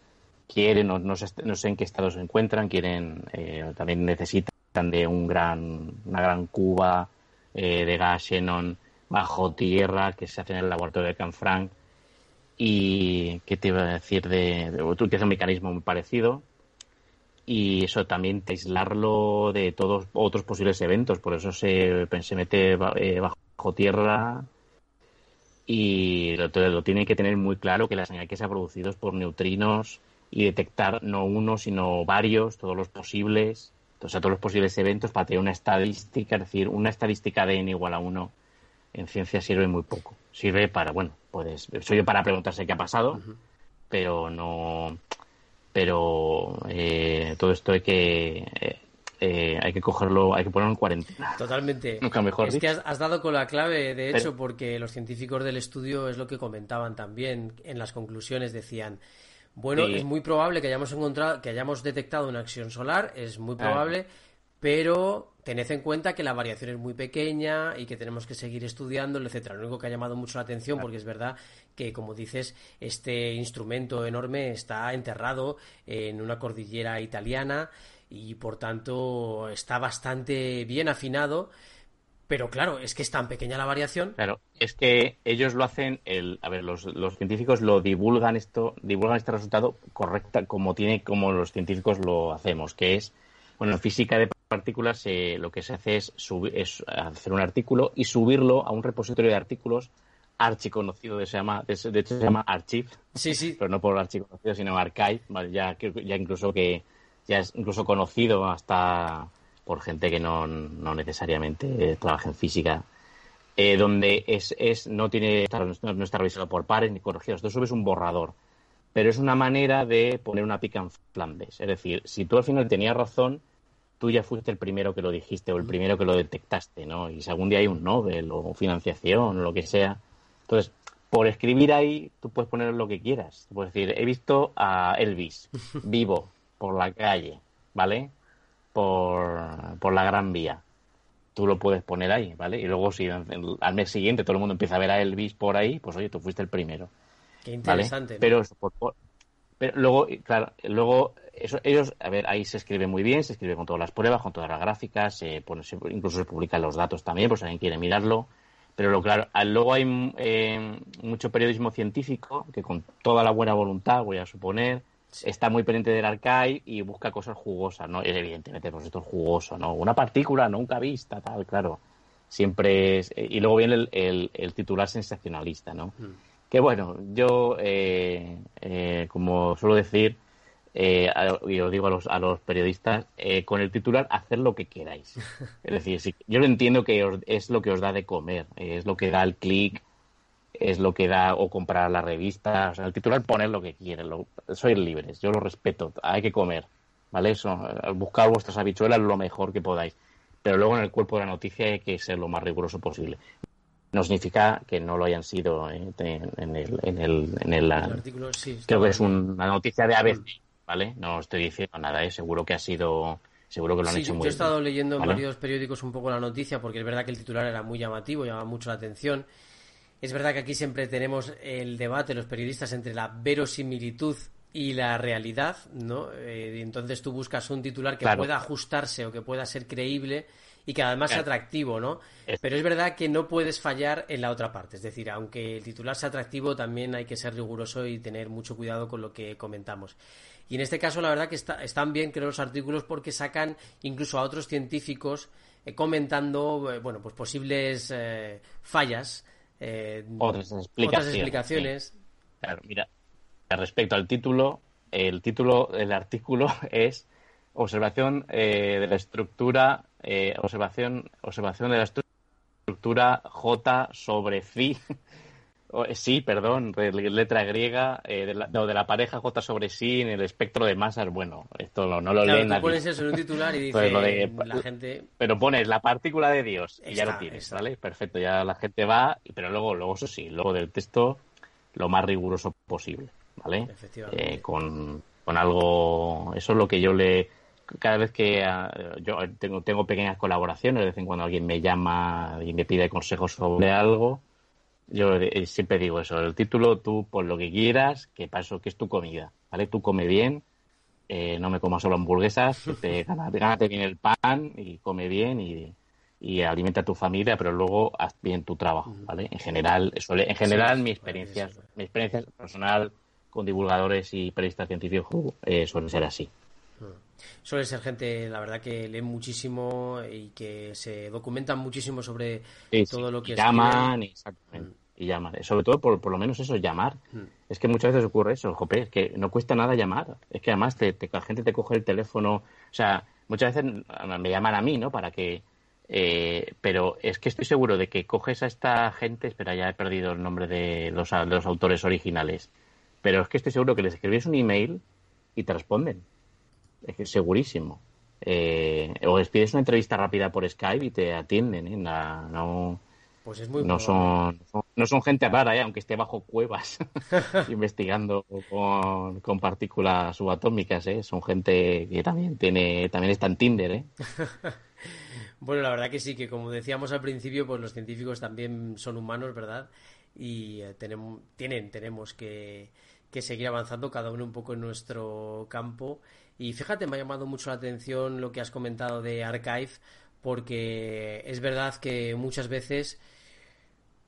quieren, no, no, sé, no sé en qué estado se encuentran, quieren, eh, también necesitan de un gran, una gran cuba de gas xenon bajo tierra que se hace en el laboratorio de Canfranc y que te iba a decir de, de utiliza un mecanismo muy parecido y eso también aislarlo de todos otros posibles eventos. Por eso se, se mete eh, bajo tierra y lo, lo tiene que tener muy claro que la señal que se ha producido es por neutrinos y detectar no uno, sino varios, todos los posibles, o sea, todos los posibles eventos para tener una estadística, es decir, una estadística de n igual a 1 en ciencia sirve muy poco. Sirve para, bueno, puedes, soy para preguntarse qué ha pasado, pero no, pero eh, todo esto hay que eh, eh, hay que cogerlo, hay que ponerlo en cuarentena. Totalmente. Nunca mejor es que has, dado con la clave, de hecho, porque los científicos del estudio es lo que comentaban también en las conclusiones, decían. Bueno, es muy probable que hayamos encontrado, que hayamos detectado una acción solar, es muy probable, pero tened en cuenta que la variación es muy pequeña y que tenemos que seguir estudiando, etcétera. Lo único que ha llamado mucho la atención, porque es verdad que, como dices, este instrumento enorme está enterrado en una cordillera italiana y, por tanto, está bastante bien afinado. Pero claro, es que es tan pequeña la variación. Claro, es que ellos lo hacen, el, a ver, los, los científicos lo divulgan esto, divulgan este resultado correcta como tiene, como los científicos lo hacemos, que es bueno, en física de partículas eh, lo que se hace es, es hacer un artículo y subirlo a un repositorio de artículos archiconocido, de, se llama, de, hecho se llama Archive, sí, sí. pero no por archiconocido, sino Archive, ya, ya incluso que ya es incluso conocido hasta por gente que no, no necesariamente trabaja en física, eh, donde es, es, no tiene no, está revisado por pares ni corregido. Esto subes un borrador, pero es una manera de poner una pica en flambes. Es decir, si tú al final tenías razón, tú ya fuiste el primero que lo dijiste o el primero que lo detectaste, ¿no? Y si algún día hay un Nobel o financiación o lo que sea. Entonces, por escribir ahí, tú puedes poner lo que quieras. Puedes decir, he visto a Elvis vivo por la calle, ¿vale? Por, por la Gran Vía. Tú lo puedes poner ahí, ¿vale? Y luego si al mes siguiente todo el mundo empieza a ver a Elvis por ahí, pues oye, tú fuiste el primero. Qué interesante. Pero, pero luego, claro, luego eso, ellos, a ver, ahí se escribe muy bien, se escribe con todas las pruebas, con todas las gráficas, se pone, incluso se publican los datos también, por si alguien quiere mirarlo. Pero lo claro, luego hay eh, mucho periodismo científico que con toda la buena voluntad, voy a suponer, está muy pendiente del archive y busca cosas jugosas, ¿no? Evidentemente, pues esto es jugoso, ¿no? Una partícula nunca vista, tal, claro. Siempre es... Y luego viene el, el, titular sensacionalista, ¿no? Mm. Que bueno, yo, eh, eh, como suelo decir, eh, y os digo a los, a los periodistas, eh, con el titular, hacer lo que queráis. Es decir, si, yo lo entiendo que es lo que os da de comer, es lo que da el clic, es lo que da o comprar la revista. O sea, el titular poner lo que quieren, lo, sois libres, yo lo respeto, hay que comer, ¿vale? Eso, buscar vuestras habichuelas lo mejor que podáis. Pero luego en el cuerpo de la noticia hay que ser lo más riguroso posible. No significa que no lo hayan sido eh, en, el, en el, en el, artículo, creo que es una noticia de ABC ¿vale? No estoy diciendo nada, ¿eh? Seguro que ha sido... Seguro que lo han hecho muy. Yo he estado leyendo en varios periódicos un poco la noticia porque es verdad que el titular era muy llamativo, llama mucho la atención. Es verdad que aquí siempre tenemos el debate, los periodistas, entre la verosimilitud y la realidad, ¿no? Eh, entonces tú buscas un titular que pueda ajustarse o que pueda ser creíble y que además sea atractivo, ¿no? Pero es verdad que no puedes fallar en la otra parte. Es decir, aunque el titular sea atractivo, también hay que ser riguroso y tener mucho cuidado con lo que comentamos. Y en este caso, la verdad que están bien, creo, los artículos porque sacan incluso a otros científicos eh, comentando, eh, bueno, pues posibles eh, fallas, otras explicaciones. Claro, mira, respecto al título, el título del artículo es observación de la estructura, observación, observación de la estructura J sobre phi eh, sí, perdón, letra griega, eh, de, la, de la pareja J sobre sí en el espectro de masas. Bueno, esto no, lo leen tú pones eso en un titular y dice la gente... Pero pones la partícula de Dios y ya lo tienes, ¿vale? Perfecto, ya la gente va, pero luego, luego eso sí, luego del texto lo más riguroso posible, ¿vale? Eh, con, con algo... Eso es lo que yo le cada vez que ah, yo tengo, tengo pequeñas colaboraciones, de vez en cuando alguien me llama y me pide consejos sobre algo, yo eh, siempre digo eso, el título tú por lo que quieras, que paso que es tu comida, ¿vale? Tú come bien, eh, no me comas solo hamburguesas, te, gánate bien el pan y come bien y, alimenta a tu familia, pero luego haz bien tu trabajo, ¿vale? En general, suele, en general mi experiencia, mi experiencia personal con divulgadores y periodistas científicos eh, suele ser así. Suele ser gente, la verdad, que lee muchísimo y que se documentan muchísimo sobre todo lo que llaman, exactamente y llamar. Sobre todo, por, por lo menos eso, llamar. Hmm. Es que muchas veces ocurre eso, jope, es que no cuesta nada llamar. Es que además te, la gente te coge el teléfono. O sea, muchas veces me llaman a mí, ¿no? Para que. Eh, pero es que estoy seguro de que coges a esta gente. Espera, ya he perdido el nombre de los, de los autores originales. Pero es que estoy seguro que les escribes un email y te responden. Es que segurísimo. Eh, o les pides una entrevista rápida por Skype y te atienden. ¿eh? no pues muy no son, no son gente rara, ¿eh? aunque esté bajo cuevas investigando con, partículas subatómicas, ¿eh? son gente que también tiene también está en Tinder. ¿eh? bueno, la verdad que sí, que como decíamos al principio, pues los científicos también son humanos, ¿verdad? Y eh, tenemos, tienen, tenemos que, que seguir avanzando cada uno un poco en nuestro campo. Y fíjate, me ha llamado mucho la atención lo que has comentado de Archive, porque es verdad que muchas veces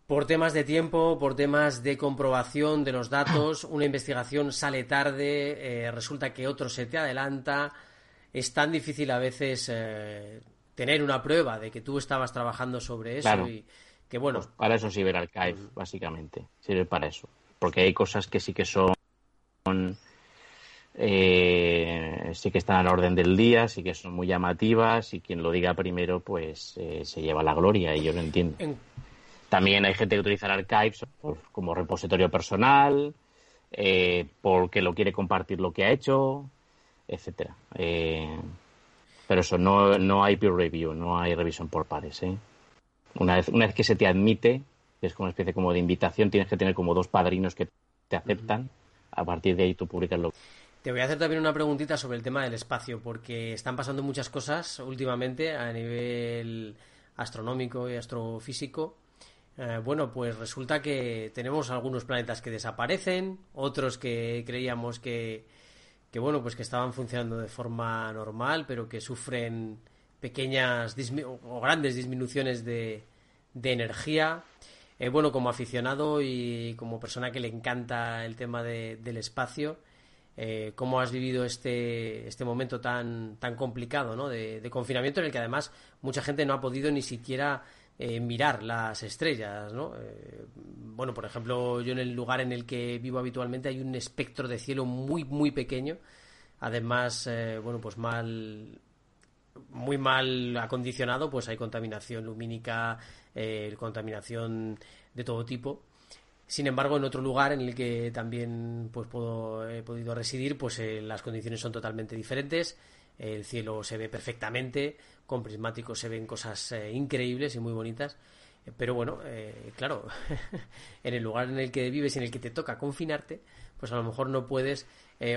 por temas de tiempo, por temas de comprobación de los datos, una investigación sale tarde, eh, resulta que otro se te adelanta. Es tan difícil a veces eh, tener una prueba de que tú estabas trabajando sobre eso y que bueno. Pues para eso sirve el archive, básicamente. Sirve para eso. Porque hay cosas que sí que son. Eh, sí que están al orden del día, sí que son muy llamativas y quien lo diga primero, pues se lleva la gloria y yo lo entiendo. También hay gente que utiliza el Archives como repositorio personal, eh, porque lo quiere compartir lo que ha hecho, etcétera. Eh, pero eso, no, no hay peer review, no hay revisión por pares. ¿eh? Una, vez, una vez que se te admite, que es como una especie como de invitación, tienes que tener como dos padrinos que te aceptan, a partir de ahí tú publicas lo te voy a hacer también una preguntita sobre el tema del espacio, porque están pasando muchas cosas últimamente a nivel astronómico y astrofísico. Eh, bueno, pues resulta que tenemos algunos planetas que desaparecen, otros que creíamos que, que bueno, pues que estaban funcionando de forma normal, pero que sufren pequeñas o grandes disminuciones de, energía. Eh, bueno, como aficionado y como persona que le encanta el tema del espacio, eh, cómo has vivido este, este momento tan, tan complicado ¿no? de, confinamiento en el que además mucha gente no ha podido ni siquiera eh, mirar las estrellas. ¿no? Eh, bueno, por ejemplo, yo en el lugar en el que vivo habitualmente hay un espectro de cielo muy, muy pequeño. Además, bueno, pues mal, muy mal acondicionado, pues hay contaminación lumínica, contaminación de todo tipo. Sin embargo, en otro lugar en el que también pues, puedo, he podido residir, pues eh, las condiciones son totalmente diferentes. El cielo se ve perfectamente, con prismáticos se ven cosas eh, increíbles y muy bonitas. Eh, pero bueno, claro, en el lugar en el que vives y en el que te toca confinarte, pues a lo mejor no puedes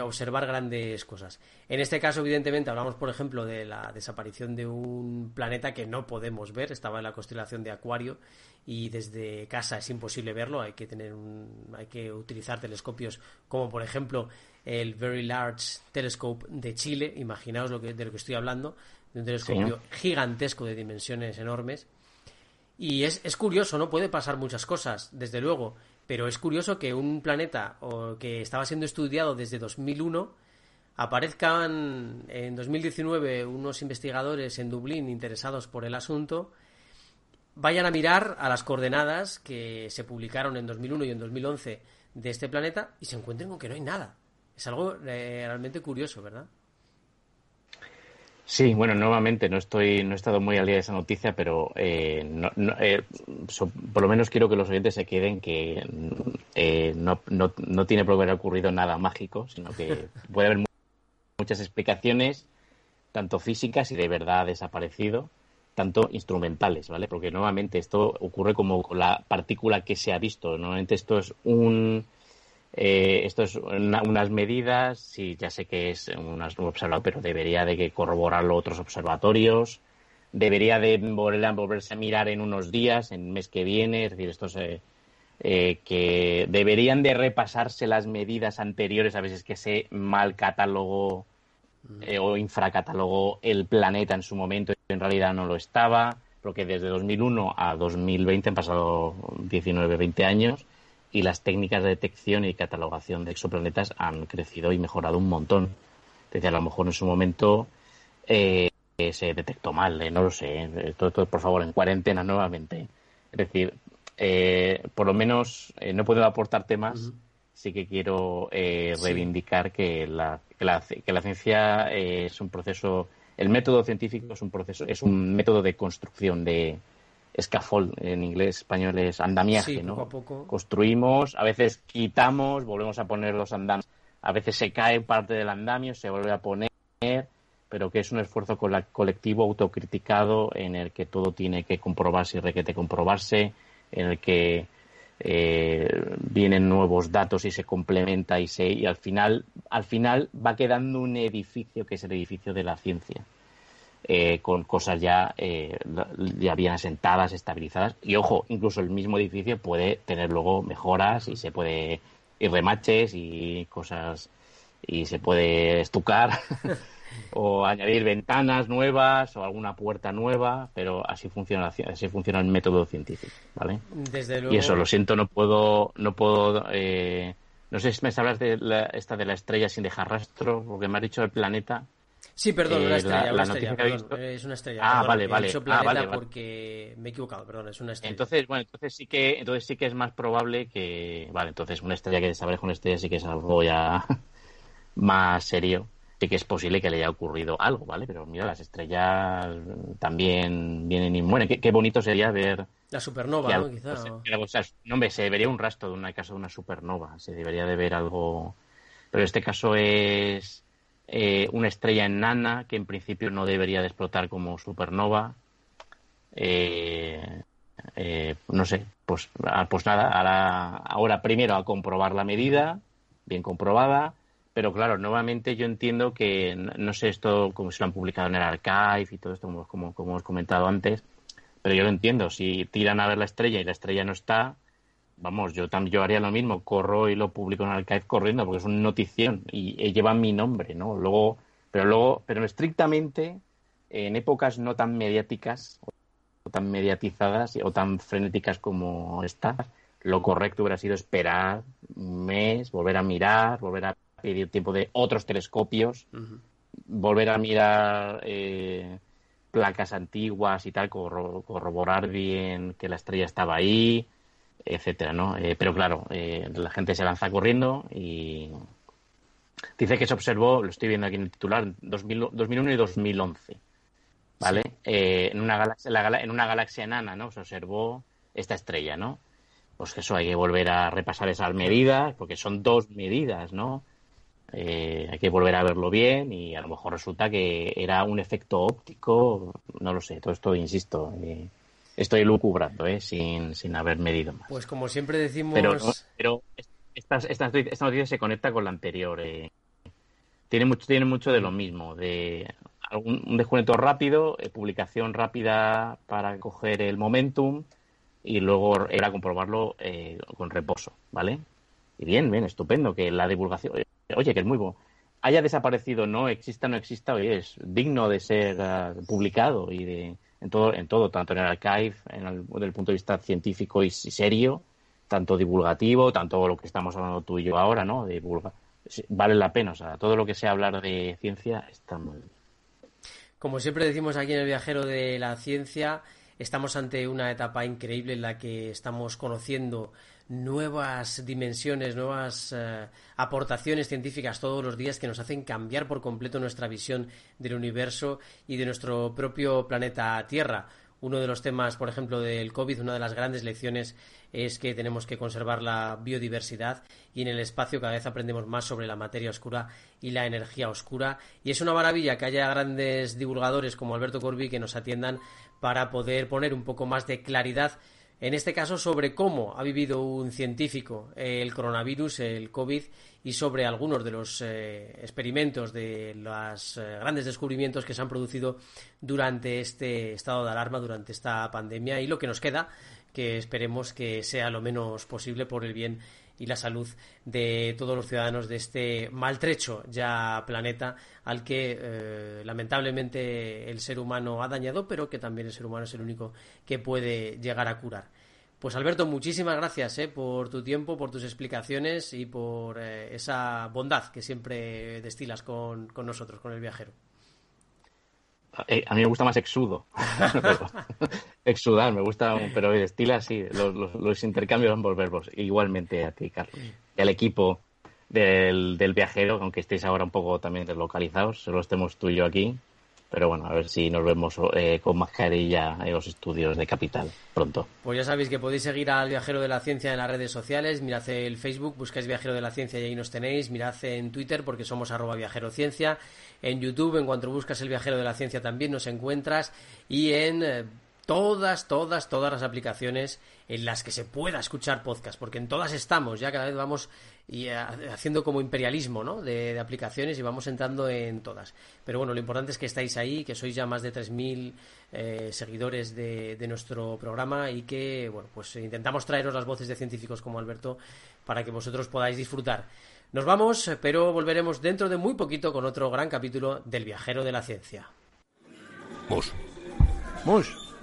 observar grandes cosas. En este caso, evidentemente, hablamos, por ejemplo, de la desaparición de un planeta que no podemos ver, estaba en la constelación de Acuario y desde casa es imposible verlo, hay que tener un, hay que utilizar telescopios como por ejemplo el Very Large Telescope de Chile, imaginaos lo que, de lo que estoy hablando, de un telescopio gigantesco de dimensiones enormes. Y es, es curioso, ¿no? Puede pasar muchas cosas, desde luego, pero es curioso que un planeta o que estaba siendo estudiado desde 2001 aparezcan en 2019 unos investigadores en Dublín interesados por el asunto vayan a mirar a las coordenadas que se publicaron en 2001 y en 2011 de este planeta y se encuentren con que no hay nada. Es algo eh, realmente curioso, ¿verdad? Sí, bueno, nuevamente no estoy, no he estado muy al día de esa noticia, pero eh, eh, por lo menos quiero que los oyentes se queden que no, no, no, tiene por qué haber ocurrido nada mágico, sino que puede haber muchas explicaciones, tanto físicas y de verdad desaparecido, tanto instrumentales, ¿vale? Porque nuevamente esto ocurre como con la partícula que se ha visto. Normalmente esto es un eh, esto es unas medidas, sí, ya sé que es un observador, pero debería de que corroborarlo otros observatorios, debería de volverse a mirar en unos días, en el mes que viene, es decir, esto eh, eh, que deberían de repasarse las medidas anteriores, a veces que se mal catálogo eh, o infracatalogó el planeta en su momento y en realidad no lo estaba, porque desde 2001 a 2020 han pasado 19, 20 años y las técnicas de detección y catalogación de exoplanetas han crecido y mejorado un montón. Desde a lo mejor en su momento eh, se detectó mal, eh, no lo sé. Todo, por favor, en cuarentena nuevamente. Es decir, por lo menos no puedo aportar temas sí que quiero eh, reivindicar que la, que la, que la ciencia eh, es un proceso, el método científico es un proceso, es un método de construcción de scaffold, en inglés, español es andamiaje, ¿no? Poco a poco. Construimos, a veces quitamos, volvemos a poner los andamios, a veces se cae parte del andamio, se vuelve a poner, pero que es un esfuerzo colectivo autocriticado en el que todo tiene que comprobarse y requete comprobarse, en el que eh, vienen nuevos datos y se complementa y se y al final al final va quedando un edificio que es el edificio de la ciencia eh, con cosas ya eh, ya bien asentadas estabilizadas y ojo incluso el mismo edificio puede tener luego mejoras y se puede y remaches y cosas y se puede estucar o añadir ventanas nuevas o alguna puerta nueva, pero así funciona así funciona el método científico, ¿vale? Y eso lo siento, no puedo no puedo eh, no sé si me hablas de la, esta de la estrella sin dejar rastro, porque me has dicho el planeta. Sí, perdón, una eh, estrella, una estrella es una estrella. Ah, vale, vale. ah, vale, porque me he equivocado, perdón, es una estrella. Entonces, bueno, entonces sí que entonces sí que es más probable que, vale, entonces una estrella que desaparezca una estrella sí que es algo ya más serio sí que es posible que le haya ocurrido algo, ¿vale? Pero mira, las estrellas también vienen y mueren. Qué, bonito sería ver... La supernova, ¿no? Quizá. no, hombre, se vería un rastro de una casa de una supernova. Se debería de ver algo... Pero este caso es eh, una estrella enana que en principio no debería de explotar como supernova. Eh, eh, no sé, pues, ah, pues nada, ahora, ahora primero a comprobar la medida, bien comprobada, pero claro, nuevamente yo entiendo que, no sé esto como se lo han publicado en el archive y todo esto, como, como hemos comentado antes, pero yo lo entiendo, si tiran a ver la estrella y la estrella no está, vamos, yo también yo haría lo mismo, corro y lo publico en archive corriendo, porque es una notición y, lleva mi nombre, ¿no? Luego, pero luego, pero estrictamente en épocas no tan mediáticas o tan mediatizadas o tan frenéticas como estas, lo correcto hubiera sido esperar un mes, volver a mirar, volver a pedir tiempo de otros telescopios, volver a mirar eh, placas antiguas y tal, corroborar bien que la estrella estaba ahí, etcétera, ¿no? Eh, pero claro, eh, la gente se lanza corriendo y dice que se observó, lo estoy viendo aquí en el titular, 2001 y 2011. ¿vale? Eh, en, una galaxia, en una galaxia enana, ¿no? Se observó esta estrella, ¿no? Pues eso hay que volver a repasar esas medidas, porque son dos medidas, ¿no? Eh, hay que volver a verlo bien y a lo mejor resulta que era un efecto óptico, no lo sé, todo esto, insisto, eh, estoy lucubrando, ¿eh? Sin, sin haber medido más. Pues como siempre decimos... Pero, pero esta, esta, esta, noticia se conecta con la anterior. Tiene, mucho, tiene mucho de lo mismo, de un descuento rápido, eh, publicación rápida para coger el momentum y luego era comprobarlo eh, con reposo, ¿vale? Y bien, bien, estupendo que la divulgación, oye, que es muy bueno, haya desaparecido, no exista, no exista, oye, es digno de ser ah, publicado y de en todo, en todo, tanto en el archive, en el, desde el punto de vista científico y serio, tanto divulgativo, tanto lo que estamos hablando tú y yo ahora, ¿no? De vale la pena, o sea, todo lo que sea hablar de ciencia está muy bien. Como siempre decimos aquí en el viajero de la ciencia, estamos ante una etapa increíble en la que estamos conociendo nuevas dimensiones, nuevas eh, aportaciones científicas todos los días que nos hacen cambiar por completo nuestra visión del universo y de nuestro propio planeta Tierra. Uno de los temas, por ejemplo, del COVID, una de las grandes lecciones es que tenemos que conservar la biodiversidad y en el espacio cada vez aprendemos más sobre la materia oscura y la energía oscura. Y es una maravilla que haya grandes divulgadores como Alberto Corbi que nos atiendan para poder poner un poco más de claridad en este caso sobre cómo ha vivido un científico el coronavirus, el COVID, y sobre algunos de los eh, experimentos, de los eh, grandes descubrimientos que se han producido durante este estado de alarma, durante esta pandemia, y lo que nos queda, que esperemos que sea lo menos posible por el bien y la salud de todos los ciudadanos de este maltrecho ya planeta al que eh, lamentablemente el ser humano ha dañado, pero que también el ser humano es el único que puede llegar a curar. Pues Alberto, muchísimas gracias eh, por tu tiempo, por tus explicaciones y por eh, esa bondad que siempre destilas con nosotros, con el viajero. Eh, a mí me gusta más exudo. Exudar, me gusta, pero el estilo así. Los, los, los, intercambios ambos verbos. Igualmente a ti, Carlos. Y al equipo del, del viajero, aunque estéis ahora un poco también deslocalizados, solo estemos tú y yo aquí. Pero bueno, a ver si nos vemos eh, con mascarilla en los estudios de Capital pronto. Pues ya sabéis que podéis seguir al Viajero de la Ciencia en las redes sociales. Mirad el Facebook, buscáis Viajero de la Ciencia y ahí nos tenéis. Mirad en Twitter porque somos arroba Viajero Ciencia. En YouTube, en cuanto buscas el Viajero de la Ciencia también nos encuentras. Y en eh, todas, todas, todas las aplicaciones en las que se pueda escuchar podcast, porque en todas estamos, ya cada vez vamos y, eh, haciendo como imperialismo ¿no? de, aplicaciones y vamos entrando en todas. Pero bueno, lo importante es que estáis ahí, que sois ya más de 3.000 eh, seguidores de, de, nuestro programa y que, bueno, pues intentamos traeros las voces de científicos como Alberto para que vosotros podáis disfrutar. Nos vamos, pero volveremos dentro de muy poquito con otro gran capítulo del viajero de la ciencia. Mus. Mus.